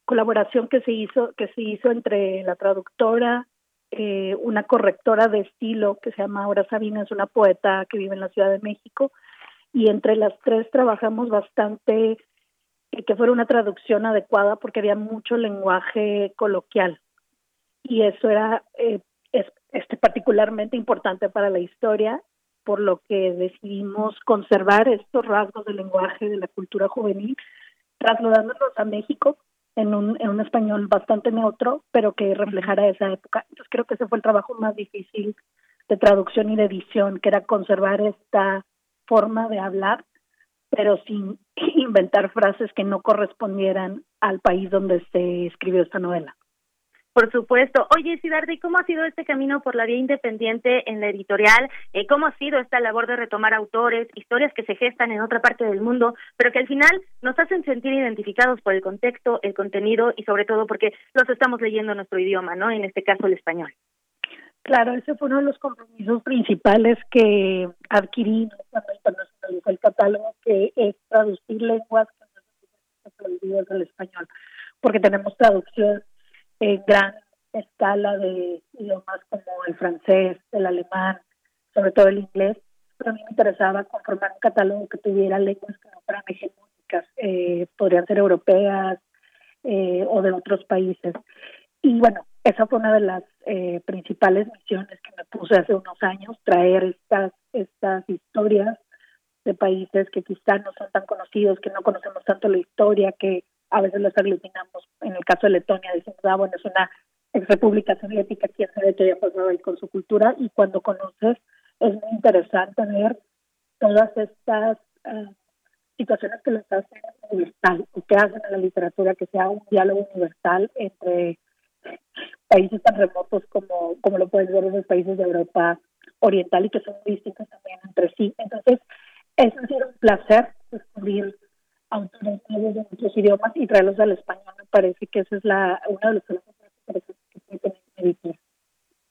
colaboración que se hizo que se hizo entre la traductora eh, una correctora de estilo que se llama Aura Sabina es una poeta que vive en la Ciudad de México y entre las tres trabajamos bastante eh, que fuera una traducción adecuada porque había mucho lenguaje coloquial. Y eso era eh, es, este particularmente importante para la historia por lo que decidimos conservar estos rasgos del lenguaje de la cultura juvenil trasladándonos a México en un, en un español bastante neutro, pero que reflejara esa época. Entonces creo que ese fue el trabajo más difícil de traducción y de edición, que era conservar esta forma de hablar, pero sin inventar frases que no correspondieran al país donde se escribió esta novela. Por supuesto. Oye, Sidardi, ¿cómo ha sido este camino por la vía independiente en la editorial? Eh, ¿Cómo ha sido esta labor de retomar autores, historias que se gestan en otra parte del mundo, pero que al final nos hacen sentir identificados por el contexto, el contenido y sobre todo porque los estamos leyendo en nuestro idioma, ¿no? En este caso, el español. Claro, ese fue uno de los compromisos principales que adquirí cuando internacionalizó el catálogo, que es traducir lenguas que no se traducidas al español, porque tenemos traducción en gran escala de idiomas como el francés, el alemán, sobre todo el inglés, pero a mí me interesaba conformar un catálogo que tuviera lenguas que no fueran hegemónicas, eh, podrían ser europeas eh, o de otros países. Y bueno, esa fue una de las eh, principales misiones que me puse hace unos años, traer estas, estas historias de países que quizás no son tan conocidos, que no conocemos tanto la historia, que a veces los aglutinamos. En el caso de Letonia decimos, ah, bueno, es una ex república soviética, quién sabe qué haya pasado ahí con su cultura, y cuando conoces es muy interesante ver todas estas uh, situaciones que los hacen universal, o que hacen a la literatura que sea un diálogo universal entre países tan remotos como, como lo pueden ver en los países de Europa Oriental y que son distintos también entre sí. Entonces, es un placer descubrir autores de muchos idiomas y traerlos al español. Me parece que esa es la una de las cosas que.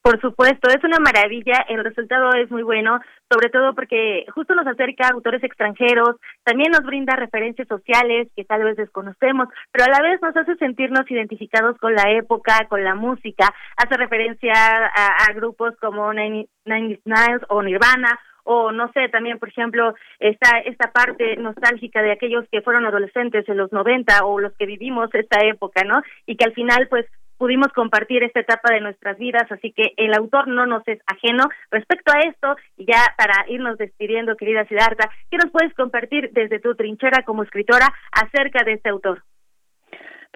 Por supuesto, es una maravilla, el resultado es muy bueno, sobre todo porque justo nos acerca a autores extranjeros, también nos brinda referencias sociales que tal vez desconocemos, pero a la vez nos hace sentirnos identificados con la época, con la música, hace referencia a, a grupos como Nine, Nine Niles o Nirvana o no sé, también, por ejemplo, está esta parte nostálgica de aquellos que fueron adolescentes en los 90 o los que vivimos esta época, ¿no? Y que al final, pues, pudimos compartir esta etapa de nuestras vidas, así que el autor no nos es ajeno. Respecto a esto, ya para irnos despidiendo, querida Siddhartha, ¿qué nos puedes compartir desde tu trinchera como escritora acerca de este autor?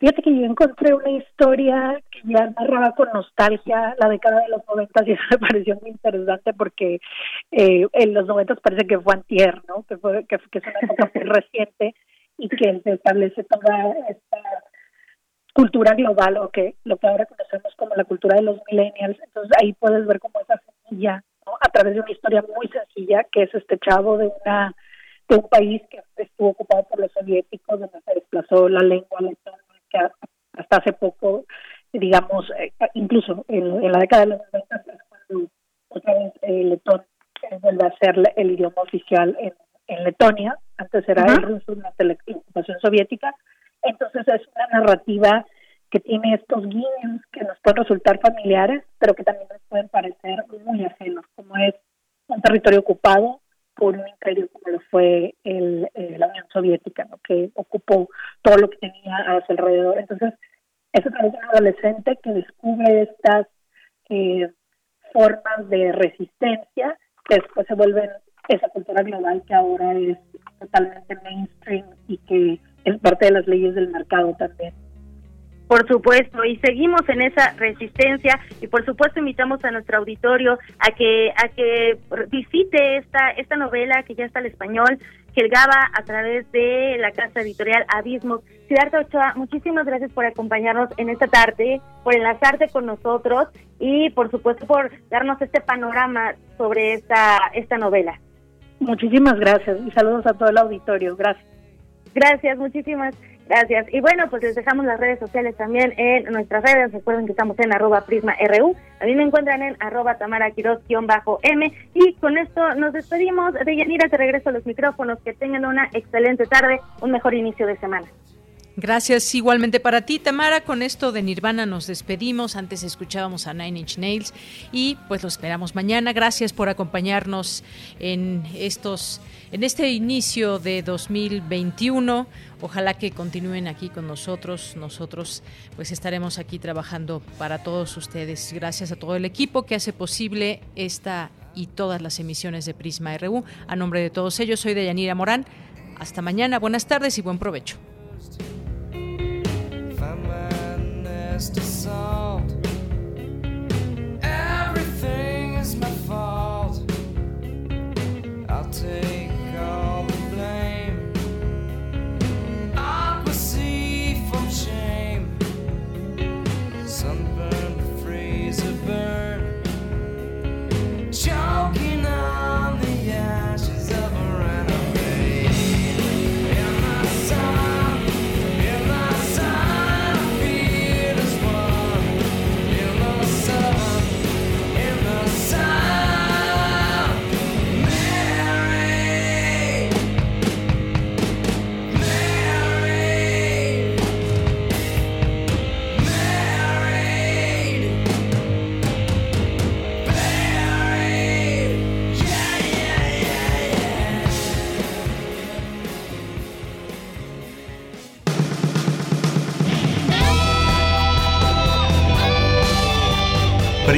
Fíjate que yo encontré una historia que ya narraba con nostalgia la década de los noventas y eso me pareció muy interesante porque eh, en los noventas parece que fue antier, ¿no? Que, fue, que, que es una época muy reciente y que se establece toda esta cultura global o que lo que ahora conocemos como la cultura de los millennials. Entonces ahí puedes ver como esa semilla ¿no? a través de una historia muy sencilla que es este chavo de una de un país que estuvo ocupado por los soviéticos donde se desplazó la lengua letona que hasta hace poco digamos eh, incluso en, la década de los 90 es cuando otra vez el letón vuelve a ser el idioma oficial en, en Letonia. Antes era el ruso durante la ocupación soviética. Entonces es una narrativa que tiene estos guiños que nos pueden resultar familiares, pero que también nos pueden parecer muy ajenos, como es un territorio ocupado por un imperio como lo fue el, eh, la Unión Soviética, que ocupó todo lo que tenía a su alrededor. Entonces, es a través de un adolescente que descubre estas eh, formas de resistencia que después se vuelven esa cultura global que ahora es totalmente mainstream y que es parte de las leyes del mercado también. Por supuesto, y seguimos en esa resistencia y por supuesto invitamos a nuestro auditorio a que a que visite esta esta novela que ya está al español, que llegaba a través de la casa editorial Abismo. Siddhartha Ochoa, muchísimas gracias por acompañarnos en esta tarde, por enlazarte con nosotros y por supuesto por darnos este panorama sobre esta esta novela. Muchísimas gracias y saludos a todo el auditorio. Gracias. Gracias, muchísimas gracias. Y bueno, pues les dejamos las redes sociales también en nuestras redes. Recuerden que estamos en arroba prisma RU. A mí me encuentran en arroba tamara m Y con esto nos despedimos. De Yanira, te regreso a los micrófonos. Que tengan una excelente tarde, un mejor inicio de semana. Gracias igualmente para ti, Tamara. Con esto de Nirvana nos despedimos. Antes escuchábamos a Nine Inch Nails y pues lo esperamos mañana. Gracias por acompañarnos en estos en este inicio de 2021. Ojalá que continúen aquí con nosotros. Nosotros pues estaremos aquí trabajando para todos ustedes. Gracias a todo el equipo que hace posible esta y todas las emisiones de Prisma RU. A nombre de todos ellos, soy Deyanira Morán. Hasta mañana, buenas tardes y buen provecho. Just assault. Everything is my fault. I'll take all the blame. See from shame. Sunburn, freezer burn.